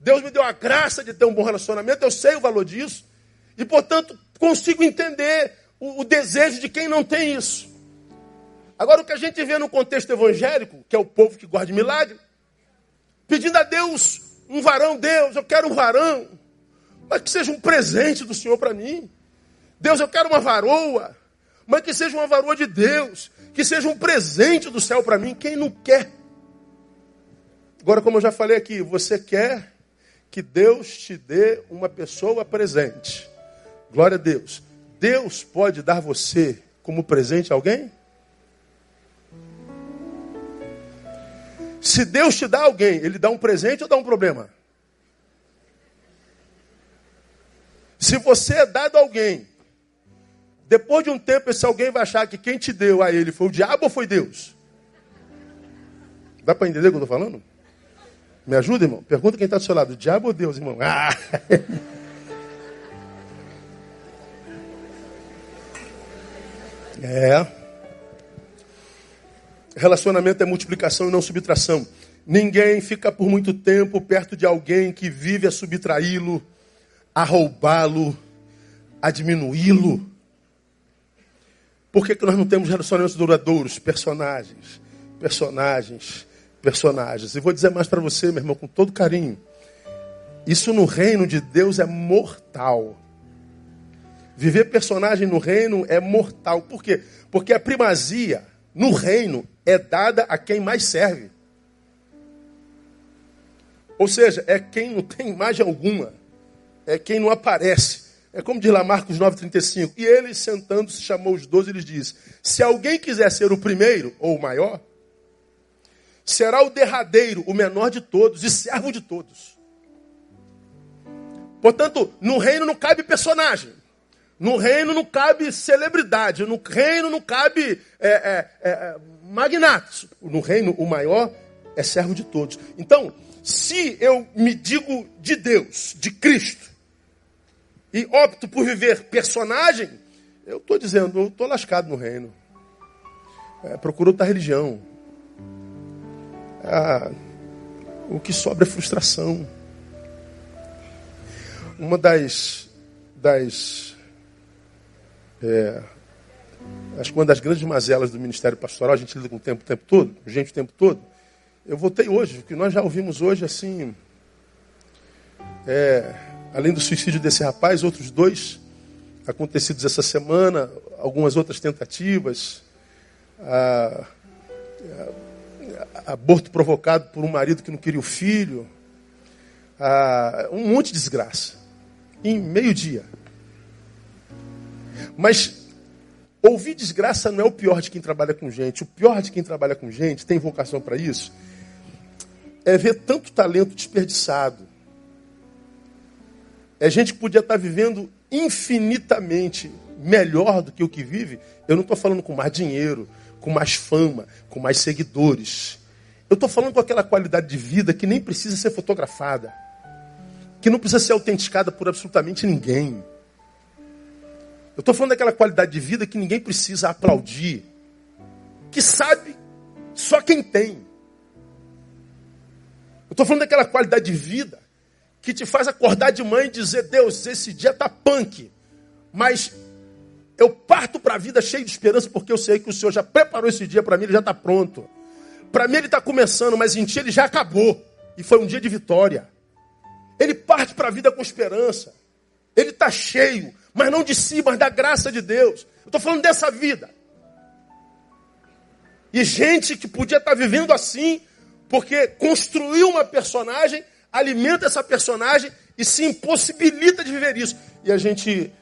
Deus me deu a graça de ter um bom relacionamento, eu sei o valor disso. E, portanto, consigo entender o, o desejo de quem não tem isso. Agora, o que a gente vê no contexto evangélico, que é o povo que de milagre, pedindo a Deus um varão, Deus, eu quero um varão, mas que seja um presente do Senhor para mim. Deus, eu quero uma varoa, mas que seja uma varoa de Deus que seja um presente do céu para mim. Quem não quer? Agora, como eu já falei aqui, você quer que Deus te dê uma pessoa presente. Glória a Deus. Deus pode dar você como presente a alguém? Se Deus te dá alguém, ele dá um presente ou dá um problema? Se você é dado a alguém depois de um tempo, esse alguém vai achar que quem te deu a ele foi o diabo ou foi Deus? Dá para entender o que eu estou falando? Me ajuda, irmão? Pergunta quem está do seu lado: diabo ou Deus, irmão? Ah! É. Relacionamento é multiplicação e não subtração. Ninguém fica por muito tempo perto de alguém que vive a subtraí-lo, a roubá-lo, a diminuí-lo. Por que, que nós não temos relacionamentos duradouros? Personagens, personagens, personagens. E vou dizer mais para você, meu irmão, com todo carinho. Isso no reino de Deus é mortal. Viver personagem no reino é mortal. Por quê? Porque a primazia no reino é dada a quem mais serve. Ou seja, é quem não tem imagem alguma. É quem não aparece. É como diz lá Marcos 9,35. E ele, sentando-se, chamou os doze e lhes disse: Se alguém quiser ser o primeiro ou o maior, será o derradeiro, o menor de todos e servo de todos. Portanto, no reino não cabe personagem. No reino não cabe celebridade. No reino não cabe é, é, é, magnatos. No reino, o maior é servo de todos. Então, se eu me digo de Deus, de Cristo, e opto por viver personagem, eu estou dizendo, eu estou lascado no reino. É, procuro outra religião. Ah, o que sobra é frustração. Uma das, das é, acho que uma das grandes mazelas do ministério pastoral, a gente lida com o tempo o tempo todo, gente o tempo todo. Eu votei hoje, o que nós já ouvimos hoje, assim, é, além do suicídio desse rapaz, outros dois acontecidos essa semana, algumas outras tentativas, a, a, aborto provocado por um marido que não queria o filho, um monte de desgraça em meio-dia. Mas ouvir desgraça não é o pior de quem trabalha com gente. O pior de quem trabalha com gente, tem vocação para isso, é ver tanto talento desperdiçado. É gente que podia estar vivendo infinitamente melhor do que o que vive. Eu não estou falando com mais dinheiro, com mais fama, com mais seguidores. Eu estou falando com aquela qualidade de vida que nem precisa ser fotografada que não precisa ser autenticada por absolutamente ninguém. Eu estou falando daquela qualidade de vida que ninguém precisa aplaudir, que sabe só quem tem. Eu estou falando daquela qualidade de vida que te faz acordar de manhã e dizer: Deus, esse dia está punk, mas eu parto para a vida cheio de esperança porque eu sei que o Senhor já preparou esse dia para mim, ele já está pronto. Para mim ele está começando, mas em ti ele já acabou. E foi um dia de vitória. Ele parte para a vida com esperança. Ele está cheio, mas não de si, mas da graça de Deus. Eu estou falando dessa vida. E gente que podia estar tá vivendo assim, porque construiu uma personagem, alimenta essa personagem e se impossibilita de viver isso. E a gente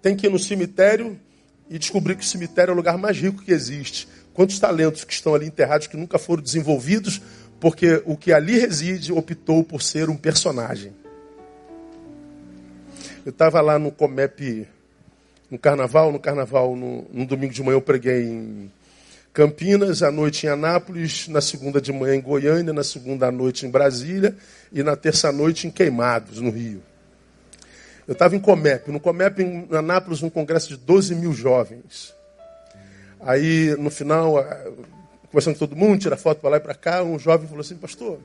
tem que ir no cemitério e descobrir que o cemitério é o lugar mais rico que existe. Quantos talentos que estão ali enterrados que nunca foram desenvolvidos, porque o que ali reside optou por ser um personagem. Eu estava lá no Comep, no carnaval, no carnaval, no, no, domingo de manhã eu preguei em Campinas, à noite em Anápolis, na segunda de manhã em Goiânia, na segunda à noite em Brasília e na terça noite em Queimados, no Rio. Eu estava em Comep, no Comep em Anápolis, um congresso de 12 mil jovens. Aí, no final, conversando com todo mundo, tira foto para lá e para cá, um jovem falou assim, pastor,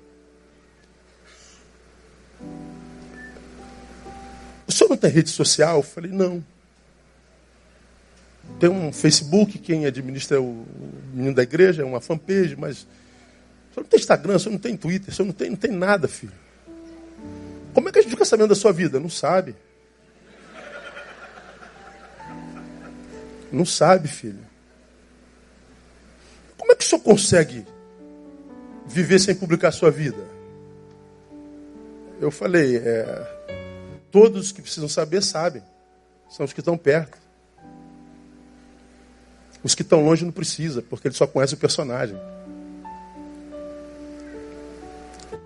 senhor não tem rede social? Eu falei, não. Tem um Facebook, quem administra é o menino da igreja, é uma fanpage, mas. O senhor não tem Instagram, o senhor não tem Twitter, o senhor não tem, não tem nada, filho. Como é que a gente fica sabendo da sua vida? Não sabe. Não sabe, filho. Como é que o senhor consegue viver sem publicar a sua vida? Eu falei, é, Todos que precisam saber sabem. São os que estão perto. Os que estão longe não precisa, porque ele só conhece o personagem.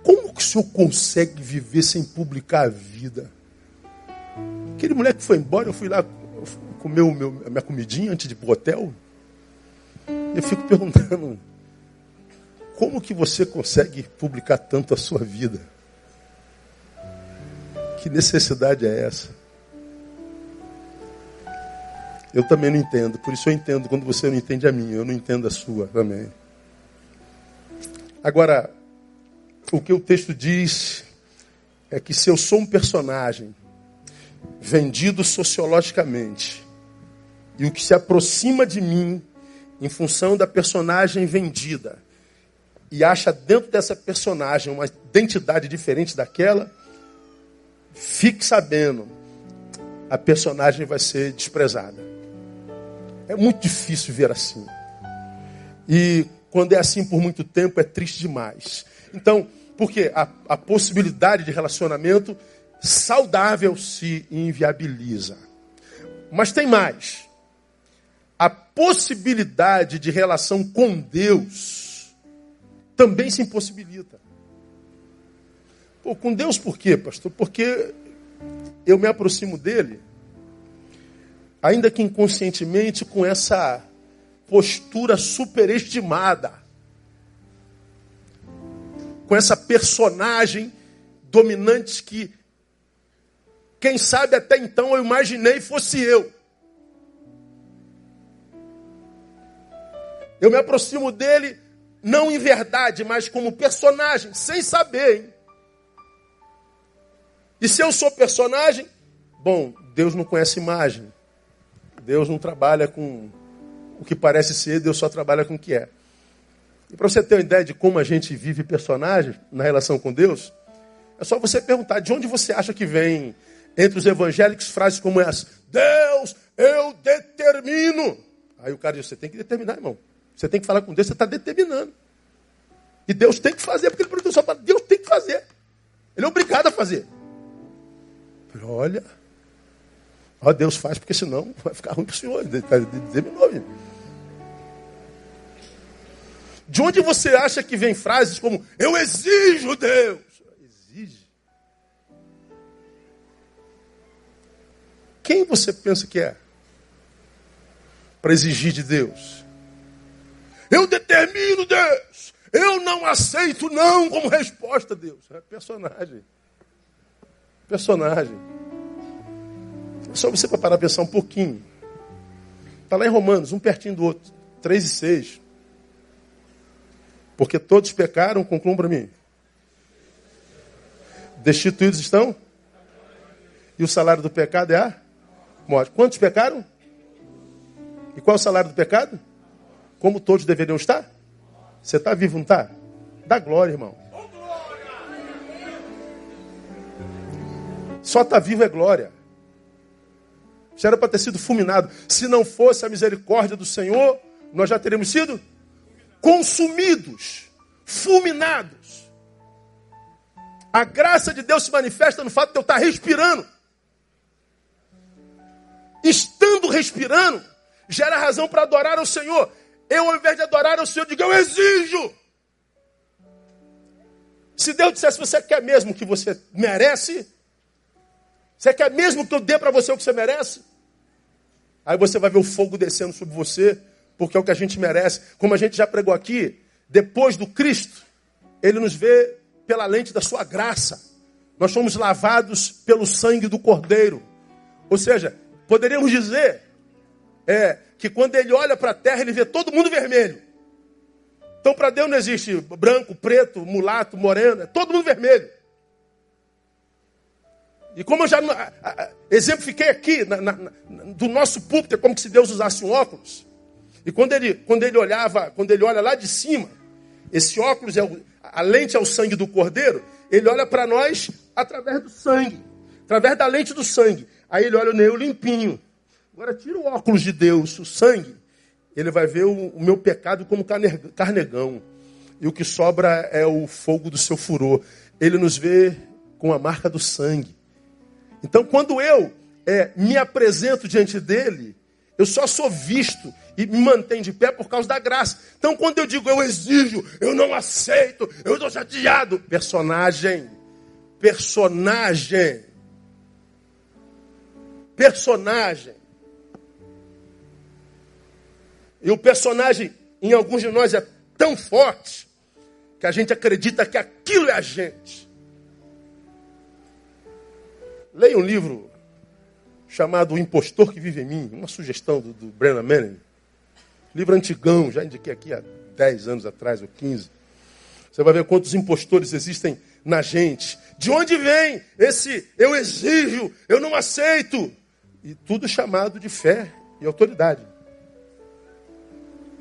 Como que o senhor consegue viver sem publicar a vida? Aquele moleque que foi embora, eu fui lá comer a minha comidinha antes de ir para o hotel. Eu fico perguntando, como que você consegue publicar tanto a sua vida? Que necessidade é essa? Eu também não entendo, por isso eu entendo quando você não entende a minha, eu não entendo a sua também. Agora, o que o texto diz é que se eu sou um personagem vendido sociologicamente, E o que se aproxima de mim, em função da personagem vendida, e acha dentro dessa personagem uma identidade diferente daquela, fique sabendo, a personagem vai ser desprezada. É muito difícil ver assim. E quando é assim por muito tempo, é triste demais. Então, porque a, a possibilidade de relacionamento saudável se inviabiliza. Mas tem mais. A possibilidade de relação com Deus também se impossibilita. Pô, com Deus por quê, pastor? Porque eu me aproximo dele, ainda que inconscientemente, com essa postura superestimada, com essa personagem dominante que, quem sabe até então eu imaginei fosse eu. Eu me aproximo dele não em verdade, mas como personagem, sem saber. Hein? E se eu sou personagem, bom, Deus não conhece imagem. Deus não trabalha com o que parece ser, Deus só trabalha com o que é. E para você ter uma ideia de como a gente vive personagem na relação com Deus, é só você perguntar de onde você acha que vem entre os evangélicos frases como essa: Deus, eu determino. Aí o cara diz: você tem que determinar, irmão. Você tem que falar com Deus, você está determinando. E Deus tem que fazer, porque ele perguntou só para Deus tem que fazer. Ele é obrigado a fazer. Olha, ó, Deus faz, porque senão vai ficar ruim para o senhor. Determinou, gente. De onde você acha que vem frases como eu exijo Deus? Exige. Quem você pensa que é? Para exigir de Deus. Eu determino Deus. Eu não aceito não como resposta, Deus. É personagem. Personagem. Só você para parar a pensar um pouquinho. Está lá em Romanos, um pertinho do outro. 3 e 6. Porque todos pecaram, concluam para mim. Destituídos estão? E o salário do pecado é a morte. Quantos pecaram? E qual é o salário do pecado? Como todos deveriam estar? Você está vivo, não está? Dá glória, irmão. Só está vivo é glória. Já era para ter sido fulminado. Se não fosse a misericórdia do Senhor, nós já teríamos sido consumidos, fulminados. A graça de Deus se manifesta no fato de eu estar respirando. Estando respirando, gera razão para adorar ao Senhor. Eu, ao invés de adorar ao Senhor, digo, eu exijo. Se Deus dissesse, você quer mesmo que você merece? Você quer mesmo que eu dê para você o que você merece? Aí você vai ver o fogo descendo sobre você porque é o que a gente merece. Como a gente já pregou aqui, depois do Cristo, ele nos vê pela lente da sua graça. Nós somos lavados pelo sangue do Cordeiro. Ou seja, poderíamos dizer é, que quando ele olha para a terra, ele vê todo mundo vermelho. Então, para Deus não existe branco, preto, mulato, moreno, é todo mundo vermelho. E como eu já exemplifiquei aqui, na, na, do nosso púlpito, é como se Deus usasse um óculos. E quando ele, quando ele olhava, quando ele olha lá de cima, esse óculos é o, a lente é o sangue do cordeiro, ele olha para nós através do sangue, através da lente do sangue. Aí ele olha o meu limpinho. Agora tira o óculos de Deus, o sangue, ele vai ver o, o meu pecado como carnegão. E o que sobra é o fogo do seu furor. Ele nos vê com a marca do sangue. Então, quando eu é, me apresento diante dele, eu só sou visto e me mantém de pé por causa da graça. Então, quando eu digo eu exijo, eu não aceito, eu estou chateado. Personagem. Personagem. Personagem. E o personagem, em alguns de nós, é tão forte que a gente acredita que aquilo é a gente. Leia um livro chamado O Impostor que Vive em Mim, uma sugestão do, do Brennan Manning. Livro antigão, já indiquei aqui há 10 anos atrás ou 15. Você vai ver quantos impostores existem na gente. De onde vem esse eu exijo, eu não aceito? E tudo chamado de fé e autoridade.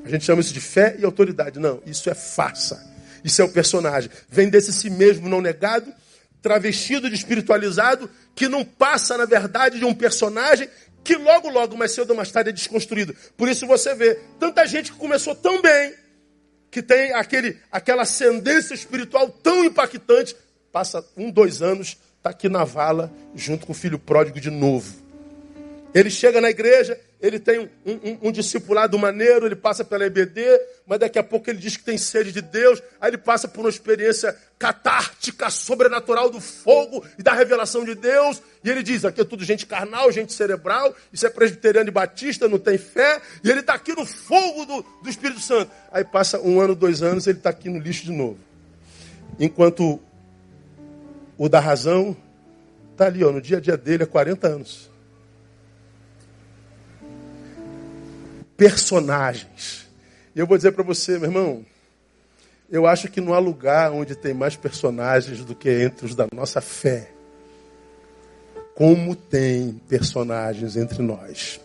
A gente chama isso de fé e autoridade. Não, isso é farsa. Isso é o personagem. Vem desse si mesmo não negado, travestido de espiritualizado, que não passa, na verdade, de um personagem que logo, logo, mais cedo ou mais tarde é desconstruído. Por isso você vê tanta gente que começou tão bem, que tem aquele, aquela ascendência espiritual tão impactante, passa um, dois anos, está aqui na vala, junto com o filho pródigo de novo. Ele chega na igreja, ele tem um, um, um, discipulado maneiro, ele passa pela EBD, mas daqui a pouco ele diz que tem sede de Deus, aí ele passa por uma experiência catártica, sobrenatural do fogo e da revelação de Deus, e ele diz: aqui é tudo gente carnal, gente cerebral, isso é presbiteriano e batista, não tem fé, e ele está aqui no fogo do, do Espírito Santo. Aí passa um ano, dois anos, ele está aqui no lixo de novo. Enquanto o da razão está ali, ó, no dia a dia dele, há 40 anos. Personagens. E eu vou dizer para você, meu irmão, eu acho que não há lugar onde tem mais personagens do que entre os da nossa fé. Como tem personagens entre nós.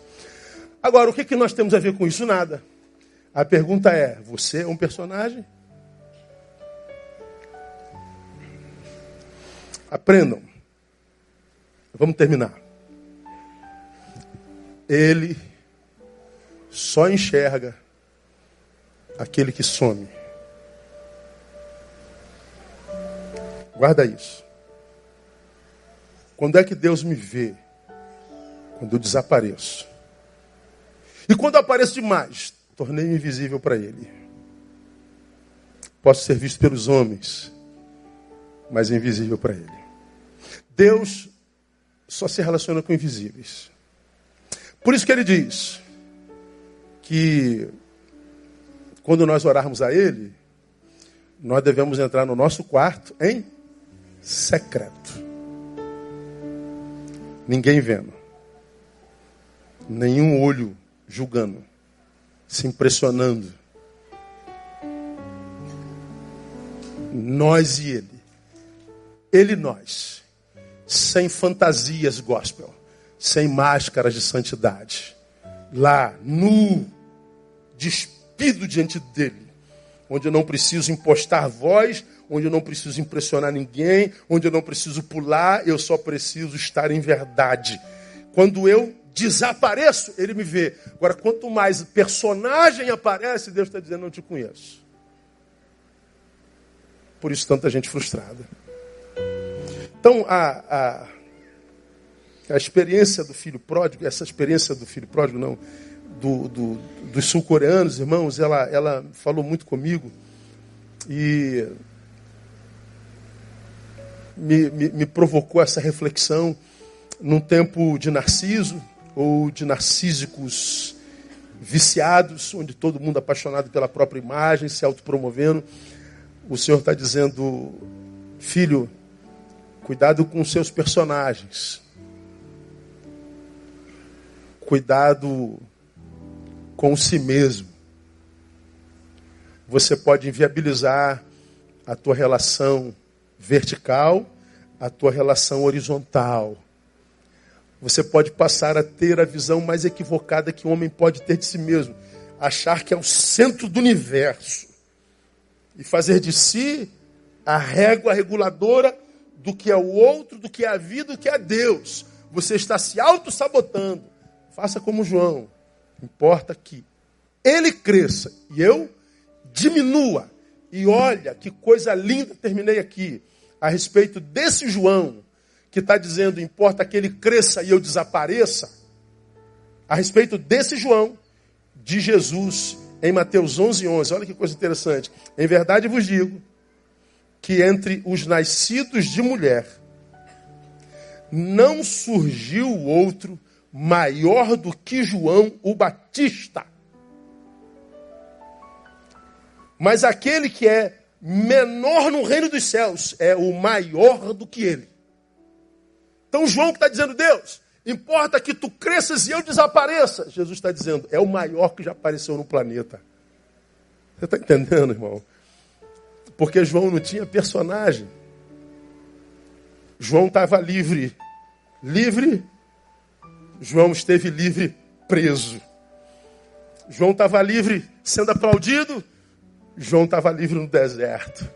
Agora, o que, que nós temos a ver com isso? Nada. A pergunta é: você é um personagem? Aprendam. Vamos terminar. Ele só enxerga aquele que some. Guarda isso. Quando é que Deus me vê? Quando eu desapareço. E quando apareço demais, tornei-me invisível para Ele. Posso ser visto pelos homens, mas invisível para Ele. Deus só se relaciona com invisíveis. Por isso que ele diz: que quando nós orarmos a Ele, nós devemos entrar no nosso quarto em secreto. Ninguém vendo. Nenhum olho julgando, se impressionando. Nós e Ele. Ele e nós. Sem fantasias gospel. Sem máscaras de santidade lá, nu, despido diante dele, onde eu não preciso impostar voz, onde eu não preciso impressionar ninguém, onde eu não preciso pular, eu só preciso estar em verdade. Quando eu desapareço, ele me vê. Agora, quanto mais personagem aparece, Deus está dizendo: Não te conheço. Por isso, tanta gente frustrada. Então, a, a a experiência do filho pródigo, essa experiência do filho pródigo, não, do, do, dos sul-coreanos, irmãos, ela, ela falou muito comigo e me, me, me provocou essa reflexão num tempo de narciso ou de narcísicos viciados, onde todo mundo apaixonado pela própria imagem, se autopromovendo. O Senhor está dizendo, filho, cuidado com seus personagens cuidado com si mesmo. Você pode inviabilizar a tua relação vertical, a tua relação horizontal. Você pode passar a ter a visão mais equivocada que o homem pode ter de si mesmo, achar que é o centro do universo e fazer de si a régua reguladora do que é o outro, do que é a vida, do que é Deus. Você está se auto-sabotando. Faça como João. Importa que ele cresça e eu diminua. E olha que coisa linda, terminei aqui, a respeito desse João, que está dizendo: importa que ele cresça e eu desapareça. A respeito desse João, de Jesus, em Mateus 11, 11. Olha que coisa interessante. Em verdade vos digo que entre os nascidos de mulher não surgiu outro maior do que João o Batista. Mas aquele que é menor no reino dos céus é o maior do que ele. Então João que está dizendo, Deus, importa que tu cresças e eu desapareça. Jesus está dizendo, é o maior que já apareceu no planeta. Você está entendendo, irmão? Porque João não tinha personagem. João estava livre. Livre João esteve livre preso. João estava livre sendo aplaudido, João estava livre no deserto.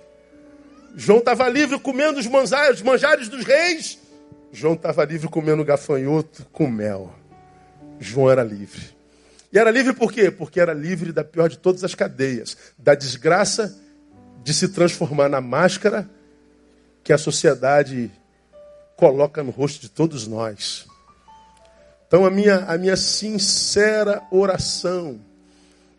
João estava livre comendo os manjares, manjares dos reis, João estava livre comendo gafanhoto com mel. João era livre. E era livre por quê? Porque era livre da pior de todas as cadeias, da desgraça de se transformar na máscara que a sociedade coloca no rosto de todos nós. Então a minha, a minha sincera oração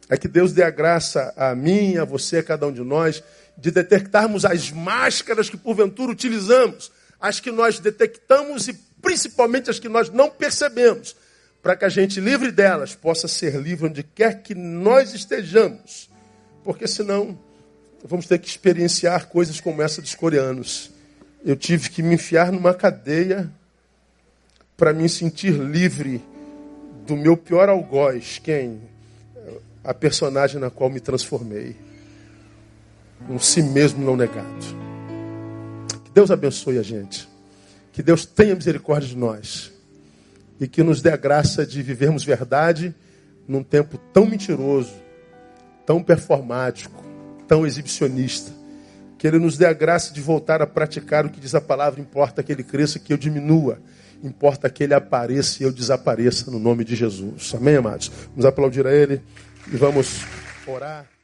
é que Deus dê a graça a mim, a você, a cada um de nós, de detectarmos as máscaras que porventura utilizamos, as que nós detectamos e principalmente as que nós não percebemos, para que a gente, livre delas, possa ser livre onde quer que nós estejamos. Porque senão vamos ter que experienciar coisas como essa dos coreanos. Eu tive que me enfiar numa cadeia para me sentir livre do meu pior algoz, quem? A personagem na qual me transformei. Um si mesmo não negado. Que Deus abençoe a gente. Que Deus tenha misericórdia de nós. E que nos dê a graça de vivermos verdade num tempo tão mentiroso, tão performático, tão exibicionista. Que Ele nos dê a graça de voltar a praticar o que diz a palavra: importa que Ele cresça, que eu diminua. Importa que Ele apareça e eu desapareça no nome de Jesus. Amém, amados? Vamos aplaudir a Ele e vamos orar.